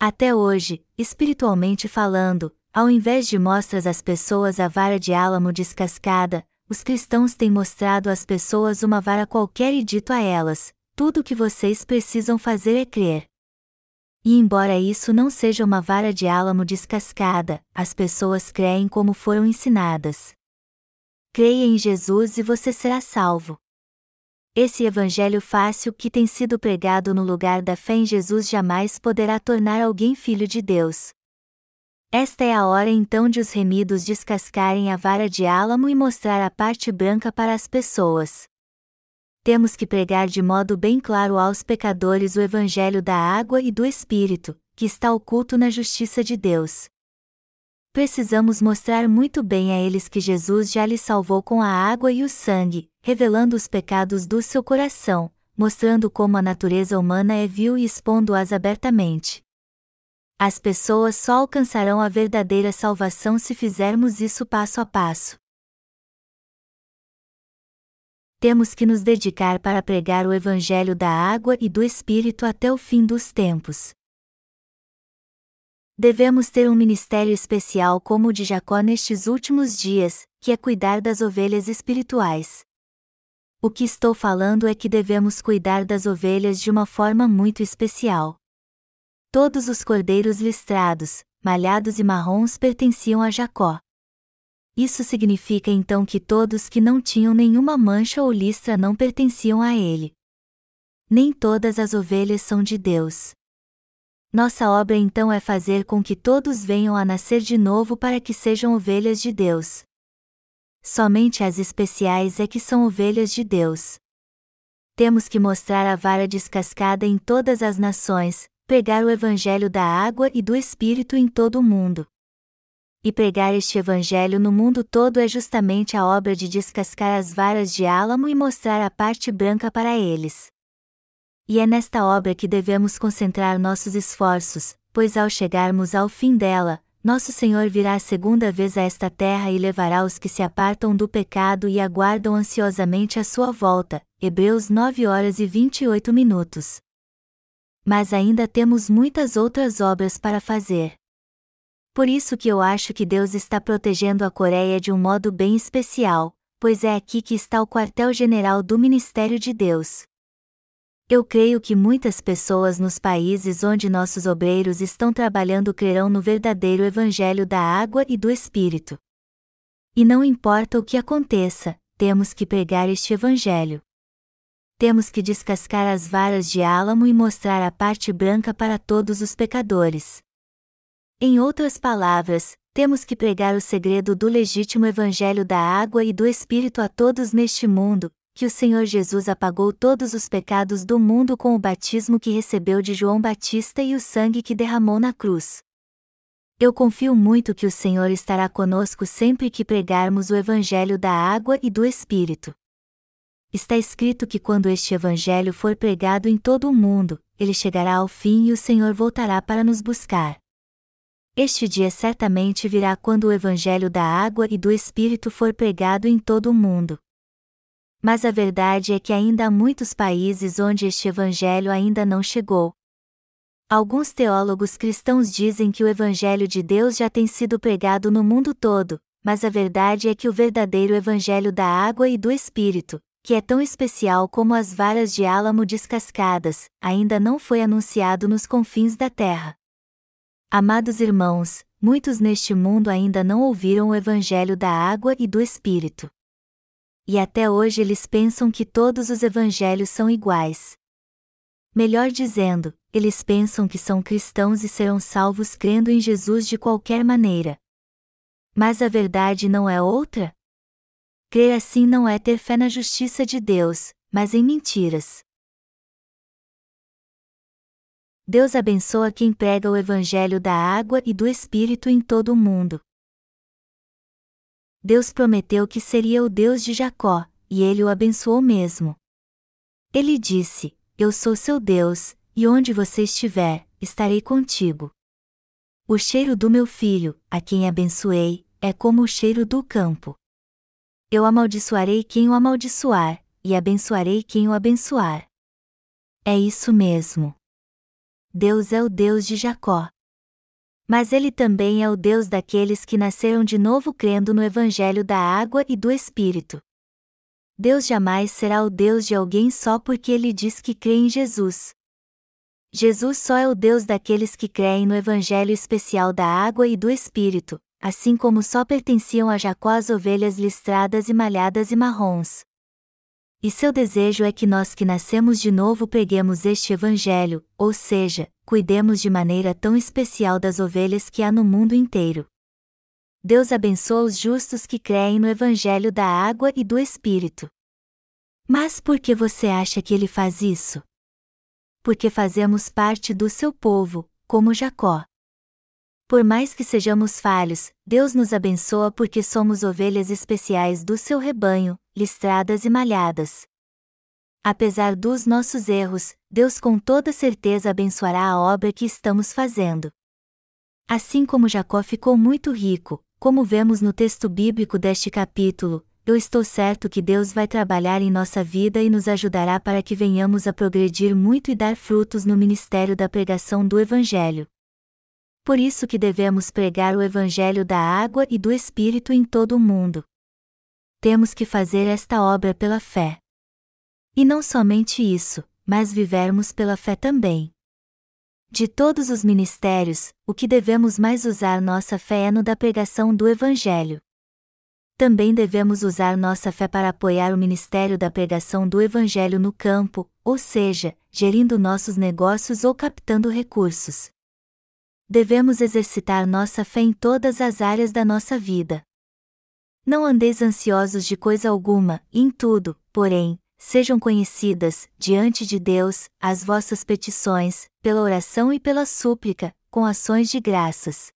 Até hoje, espiritualmente falando, ao invés de mostras às pessoas a vara de álamo descascada, os cristãos têm mostrado às pessoas uma vara qualquer e dito a elas: tudo o que vocês precisam fazer é crer. E embora isso não seja uma vara de álamo descascada, as pessoas creem como foram ensinadas. Creia em Jesus e você será salvo. Esse evangelho fácil que tem sido pregado no lugar da fé em Jesus jamais poderá tornar alguém filho de Deus. Esta é a hora então de os remidos descascarem a vara de álamo e mostrar a parte branca para as pessoas. Temos que pregar de modo bem claro aos pecadores o evangelho da água e do Espírito, que está oculto na justiça de Deus. Precisamos mostrar muito bem a eles que Jesus já lhes salvou com a água e o sangue, revelando os pecados do seu coração, mostrando como a natureza humana é vil e expondo-as abertamente. As pessoas só alcançarão a verdadeira salvação se fizermos isso passo a passo. Temos que nos dedicar para pregar o Evangelho da água e do Espírito até o fim dos tempos. Devemos ter um ministério especial como o de Jacó nestes últimos dias, que é cuidar das ovelhas espirituais. O que estou falando é que devemos cuidar das ovelhas de uma forma muito especial. Todos os cordeiros listrados, malhados e marrons pertenciam a Jacó. Isso significa então que todos que não tinham nenhuma mancha ou listra não pertenciam a ele. Nem todas as ovelhas são de Deus. Nossa obra então é fazer com que todos venham a nascer de novo para que sejam ovelhas de Deus. Somente as especiais é que são ovelhas de Deus. Temos que mostrar a vara descascada em todas as nações, pregar o Evangelho da água e do Espírito em todo o mundo. E pregar este Evangelho no mundo todo é justamente a obra de descascar as varas de álamo e mostrar a parte branca para eles. E é nesta obra que devemos concentrar nossos esforços, pois ao chegarmos ao fim dela, nosso Senhor virá a segunda vez a esta terra e levará os que se apartam do pecado e aguardam ansiosamente a sua volta. Hebreus 9 horas e 28 minutos. Mas ainda temos muitas outras obras para fazer. Por isso que eu acho que Deus está protegendo a Coreia de um modo bem especial, pois é aqui que está o quartel-general do Ministério de Deus. Eu creio que muitas pessoas nos países onde nossos obreiros estão trabalhando crerão no verdadeiro Evangelho da água e do Espírito. E não importa o que aconteça, temos que pregar este Evangelho. Temos que descascar as varas de álamo e mostrar a parte branca para todos os pecadores. Em outras palavras, temos que pregar o segredo do legítimo Evangelho da água e do Espírito a todos neste mundo, que o Senhor Jesus apagou todos os pecados do mundo com o batismo que recebeu de João Batista e o sangue que derramou na cruz. Eu confio muito que o Senhor estará conosco sempre que pregarmos o Evangelho da água e do Espírito. Está escrito que quando este Evangelho for pregado em todo o mundo, ele chegará ao fim e o Senhor voltará para nos buscar. Este dia certamente virá quando o Evangelho da água e do Espírito for pregado em todo o mundo. Mas a verdade é que ainda há muitos países onde este evangelho ainda não chegou. Alguns teólogos cristãos dizem que o evangelho de Deus já tem sido pregado no mundo todo, mas a verdade é que o verdadeiro evangelho da água e do espírito, que é tão especial como as varas de álamo descascadas, ainda não foi anunciado nos confins da terra. Amados irmãos, muitos neste mundo ainda não ouviram o evangelho da água e do espírito e até hoje eles pensam que todos os evangelhos são iguais. Melhor dizendo, eles pensam que são cristãos e serão salvos crendo em Jesus de qualquer maneira. Mas a verdade não é outra? Crer assim não é ter fé na justiça de Deus, mas em mentiras. Deus abençoa quem prega o Evangelho da água e do Espírito em todo o mundo. Deus prometeu que seria o Deus de Jacó, e ele o abençoou mesmo. Ele disse: Eu sou seu Deus, e onde você estiver, estarei contigo. O cheiro do meu filho, a quem abençoei, é como o cheiro do campo. Eu amaldiçoarei quem o amaldiçoar, e abençoarei quem o abençoar. É isso mesmo. Deus é o Deus de Jacó. Mas ele também é o Deus daqueles que nasceram de novo crendo no Evangelho da água e do Espírito. Deus jamais será o Deus de alguém só porque ele diz que crê em Jesus. Jesus só é o Deus daqueles que creem no Evangelho especial da água e do Espírito, assim como só pertenciam a Jacó as ovelhas listradas e malhadas e marrons. E seu desejo é que nós que nascemos de novo preguemos este Evangelho, ou seja, cuidemos de maneira tão especial das ovelhas que há no mundo inteiro. Deus abençoa os justos que creem no Evangelho da água e do Espírito. Mas por que você acha que ele faz isso? Porque fazemos parte do seu povo, como Jacó. Por mais que sejamos falhos, Deus nos abençoa porque somos ovelhas especiais do seu rebanho, listradas e malhadas. Apesar dos nossos erros, Deus com toda certeza abençoará a obra que estamos fazendo. Assim como Jacó ficou muito rico, como vemos no texto bíblico deste capítulo, eu estou certo que Deus vai trabalhar em nossa vida e nos ajudará para que venhamos a progredir muito e dar frutos no ministério da pregação do Evangelho por isso que devemos pregar o Evangelho da água e do Espírito em todo o mundo. Temos que fazer esta obra pela fé. E não somente isso, mas vivermos pela fé também. De todos os ministérios, o que devemos mais usar nossa fé é no da pregação do Evangelho. Também devemos usar nossa fé para apoiar o ministério da pregação do Evangelho no campo, ou seja, gerindo nossos negócios ou captando recursos devemos exercitar nossa fé em todas as áreas da nossa vida. Não andeis ansiosos de coisa alguma, em tudo, porém, sejam conhecidas, diante de Deus, as vossas petições, pela oração e pela súplica, com ações de graças.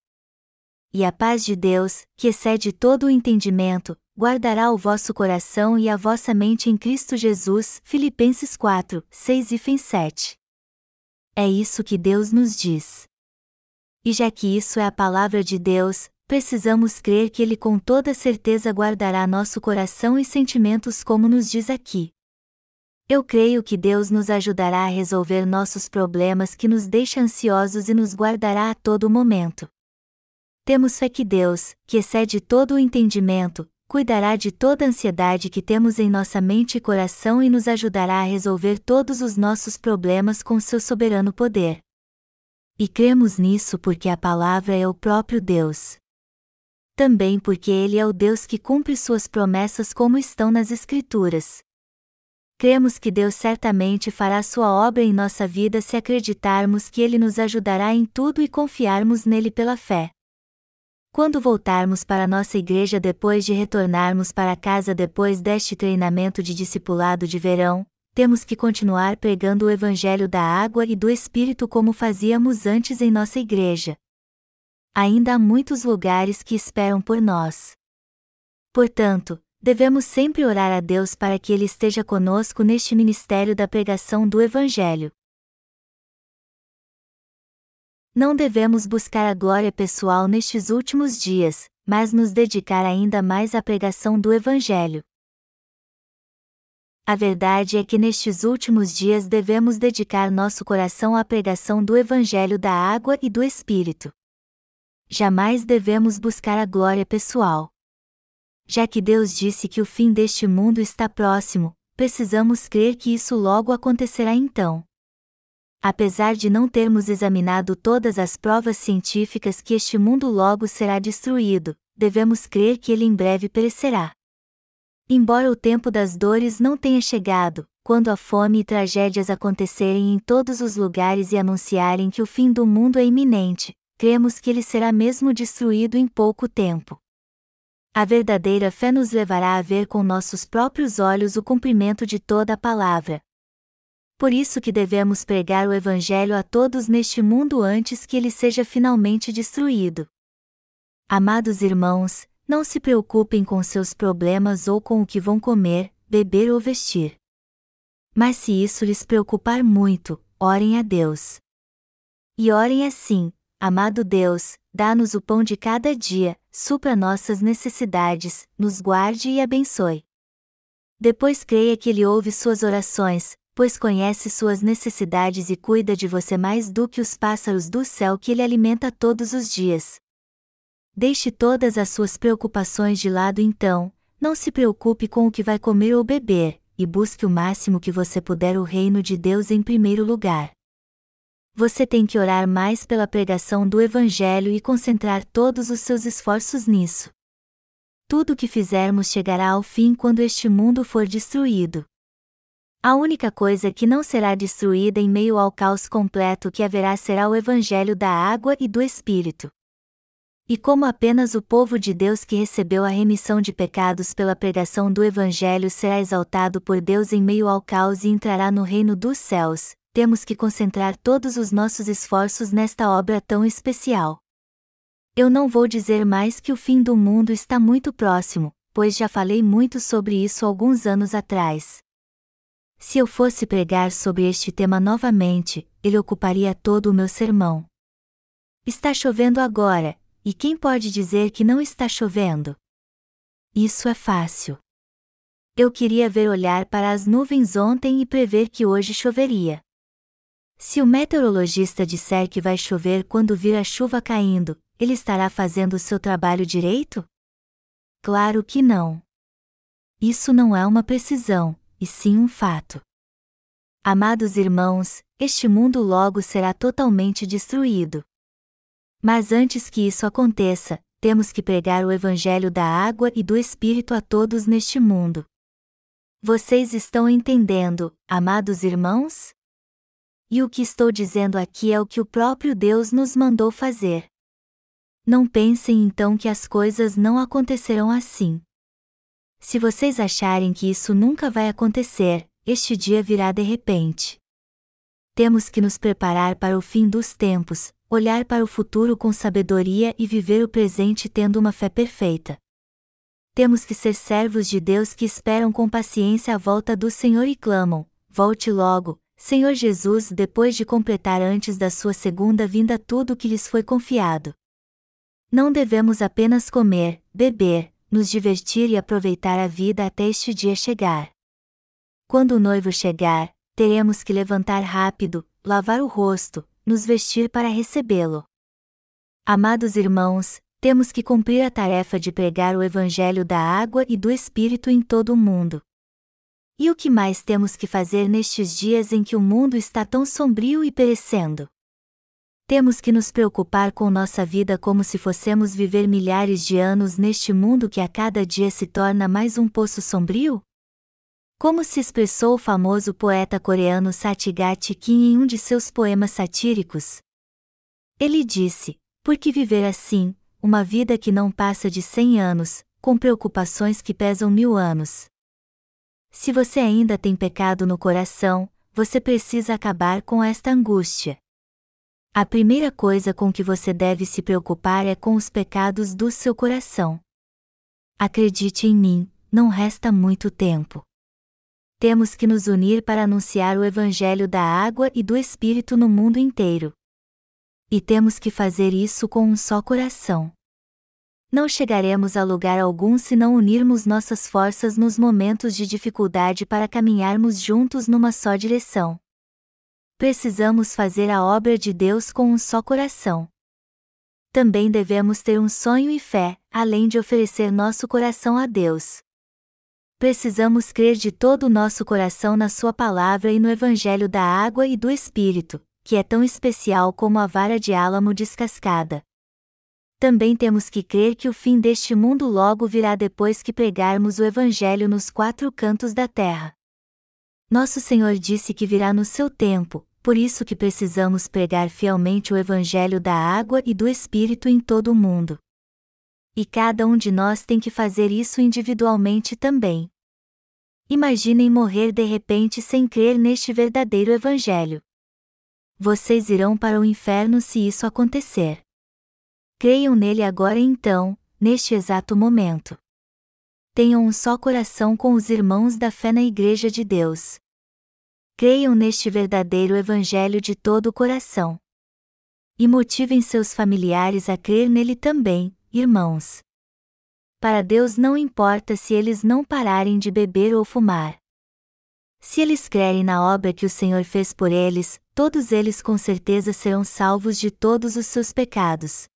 E a paz de Deus, que excede todo o entendimento, guardará o vosso coração e a vossa mente em Cristo Jesus. Filipenses 4, 6 e 7. É isso que Deus nos diz. E já que isso é a palavra de Deus, precisamos crer que Ele com toda certeza guardará nosso coração e sentimentos como nos diz aqui. Eu creio que Deus nos ajudará a resolver nossos problemas que nos deixa ansiosos e nos guardará a todo momento. Temos fé que Deus, que excede todo o entendimento, cuidará de toda a ansiedade que temos em nossa mente e coração e nos ajudará a resolver todos os nossos problemas com seu soberano poder. E cremos nisso porque a palavra é o próprio Deus. Também porque Ele é o Deus que cumpre suas promessas como estão nas Escrituras. Cremos que Deus certamente fará sua obra em nossa vida se acreditarmos que Ele nos ajudará em tudo e confiarmos nele pela fé. Quando voltarmos para nossa igreja depois de retornarmos para casa depois deste treinamento de discipulado de verão, temos que continuar pregando o Evangelho da água e do Espírito como fazíamos antes em nossa igreja. Ainda há muitos lugares que esperam por nós. Portanto, devemos sempre orar a Deus para que Ele esteja conosco neste ministério da pregação do Evangelho. Não devemos buscar a glória pessoal nestes últimos dias, mas nos dedicar ainda mais à pregação do Evangelho. A verdade é que nestes últimos dias devemos dedicar nosso coração à pregação do Evangelho da água e do Espírito. Jamais devemos buscar a glória pessoal. Já que Deus disse que o fim deste mundo está próximo, precisamos crer que isso logo acontecerá então. Apesar de não termos examinado todas as provas científicas que este mundo logo será destruído, devemos crer que ele em breve perecerá. Embora o tempo das dores não tenha chegado, quando a fome e tragédias acontecerem em todos os lugares e anunciarem que o fim do mundo é iminente, cremos que ele será mesmo destruído em pouco tempo. A verdadeira fé nos levará a ver com nossos próprios olhos o cumprimento de toda a palavra. Por isso que devemos pregar o Evangelho a todos neste mundo antes que ele seja finalmente destruído. Amados irmãos, não se preocupem com seus problemas ou com o que vão comer, beber ou vestir. Mas se isso lhes preocupar muito, orem a Deus. E orem assim: Amado Deus, dá-nos o pão de cada dia, supra nossas necessidades, nos guarde e abençoe. Depois creia que Ele ouve suas orações, pois conhece suas necessidades e cuida de você mais do que os pássaros do céu que Ele alimenta todos os dias. Deixe todas as suas preocupações de lado então, não se preocupe com o que vai comer ou beber, e busque o máximo que você puder o reino de Deus em primeiro lugar. Você tem que orar mais pela pregação do Evangelho e concentrar todos os seus esforços nisso. Tudo o que fizermos chegará ao fim quando este mundo for destruído. A única coisa que não será destruída em meio ao caos completo que haverá será o Evangelho da água e do Espírito. E como apenas o povo de Deus que recebeu a remissão de pecados pela pregação do Evangelho será exaltado por Deus em meio ao caos e entrará no reino dos céus, temos que concentrar todos os nossos esforços nesta obra tão especial. Eu não vou dizer mais que o fim do mundo está muito próximo, pois já falei muito sobre isso alguns anos atrás. Se eu fosse pregar sobre este tema novamente, ele ocuparia todo o meu sermão. Está chovendo agora, e quem pode dizer que não está chovendo? Isso é fácil. Eu queria ver olhar para as nuvens ontem e prever que hoje choveria. Se o meteorologista disser que vai chover quando vir a chuva caindo, ele estará fazendo o seu trabalho direito? Claro que não. Isso não é uma precisão, e sim um fato. Amados irmãos, este mundo logo será totalmente destruído. Mas antes que isso aconteça, temos que pregar o Evangelho da água e do Espírito a todos neste mundo. Vocês estão entendendo, amados irmãos? E o que estou dizendo aqui é o que o próprio Deus nos mandou fazer. Não pensem então que as coisas não acontecerão assim. Se vocês acharem que isso nunca vai acontecer, este dia virá de repente. Temos que nos preparar para o fim dos tempos, olhar para o futuro com sabedoria e viver o presente tendo uma fé perfeita. Temos que ser servos de Deus que esperam com paciência a volta do Senhor e clamam: Volte logo, Senhor Jesus, depois de completar antes da sua segunda vinda tudo o que lhes foi confiado. Não devemos apenas comer, beber, nos divertir e aproveitar a vida até este dia chegar. Quando o noivo chegar, teremos que levantar rápido, lavar o rosto, nos vestir para recebê-lo. Amados irmãos, temos que cumprir a tarefa de pregar o Evangelho da água e do Espírito em todo o mundo. E o que mais temos que fazer nestes dias em que o mundo está tão sombrio e perecendo? Temos que nos preocupar com nossa vida como se fossemos viver milhares de anos neste mundo que a cada dia se torna mais um poço sombrio? Como se expressou o famoso poeta coreano Satyagati Kim em um de seus poemas satíricos? Ele disse: Por que viver assim, uma vida que não passa de cem anos, com preocupações que pesam mil anos? Se você ainda tem pecado no coração, você precisa acabar com esta angústia. A primeira coisa com que você deve se preocupar é com os pecados do seu coração. Acredite em mim, não resta muito tempo. Temos que nos unir para anunciar o Evangelho da água e do Espírito no mundo inteiro. E temos que fazer isso com um só coração. Não chegaremos a lugar algum se não unirmos nossas forças nos momentos de dificuldade para caminharmos juntos numa só direção precisamos fazer a obra de Deus com um só coração. Também devemos ter um sonho e fé, além de oferecer nosso coração a Deus. Precisamos crer de todo o nosso coração na Sua palavra e no Evangelho da água e do Espírito, que é tão especial como a vara de álamo descascada. Também temos que crer que o fim deste mundo logo virá depois que pregarmos o Evangelho nos quatro cantos da terra. Nosso Senhor disse que virá no seu tempo, por isso que precisamos pregar fielmente o Evangelho da água e do Espírito em todo o mundo. E cada um de nós tem que fazer isso individualmente também. Imaginem morrer de repente sem crer neste verdadeiro Evangelho. Vocês irão para o inferno se isso acontecer. Creiam nele agora então, neste exato momento. Tenham um só coração com os irmãos da fé na Igreja de Deus. Creiam neste verdadeiro Evangelho de todo o coração. E motivem seus familiares a crer nele também, irmãos. Para Deus não importa se eles não pararem de beber ou fumar. Se eles crerem na obra que o Senhor fez por eles, todos eles com certeza serão salvos de todos os seus pecados.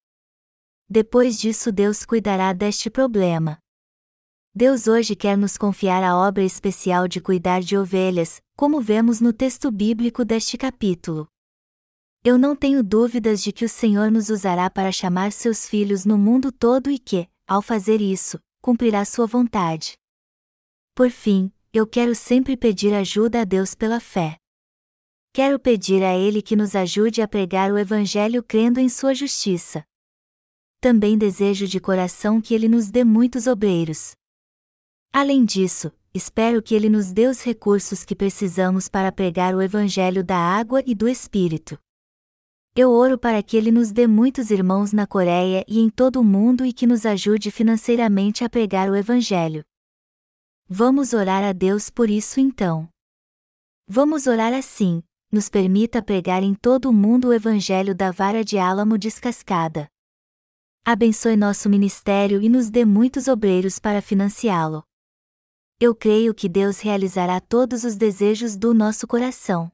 Depois disso, Deus cuidará deste problema. Deus hoje quer nos confiar a obra especial de cuidar de ovelhas, como vemos no texto bíblico deste capítulo. Eu não tenho dúvidas de que o Senhor nos usará para chamar seus filhos no mundo todo e que, ao fazer isso, cumprirá sua vontade. Por fim, eu quero sempre pedir ajuda a Deus pela fé. Quero pedir a Ele que nos ajude a pregar o Evangelho crendo em Sua justiça. Também desejo de coração que Ele nos dê muitos obreiros. Além disso, espero que Ele nos dê os recursos que precisamos para pregar o Evangelho da água e do Espírito. Eu oro para que Ele nos dê muitos irmãos na Coreia e em todo o mundo e que nos ajude financeiramente a pregar o Evangelho. Vamos orar a Deus por isso então. Vamos orar assim: nos permita pregar em todo o mundo o Evangelho da vara de álamo descascada. Abençoe nosso ministério e nos dê muitos obreiros para financiá-lo. Eu creio que Deus realizará todos os desejos do nosso coração.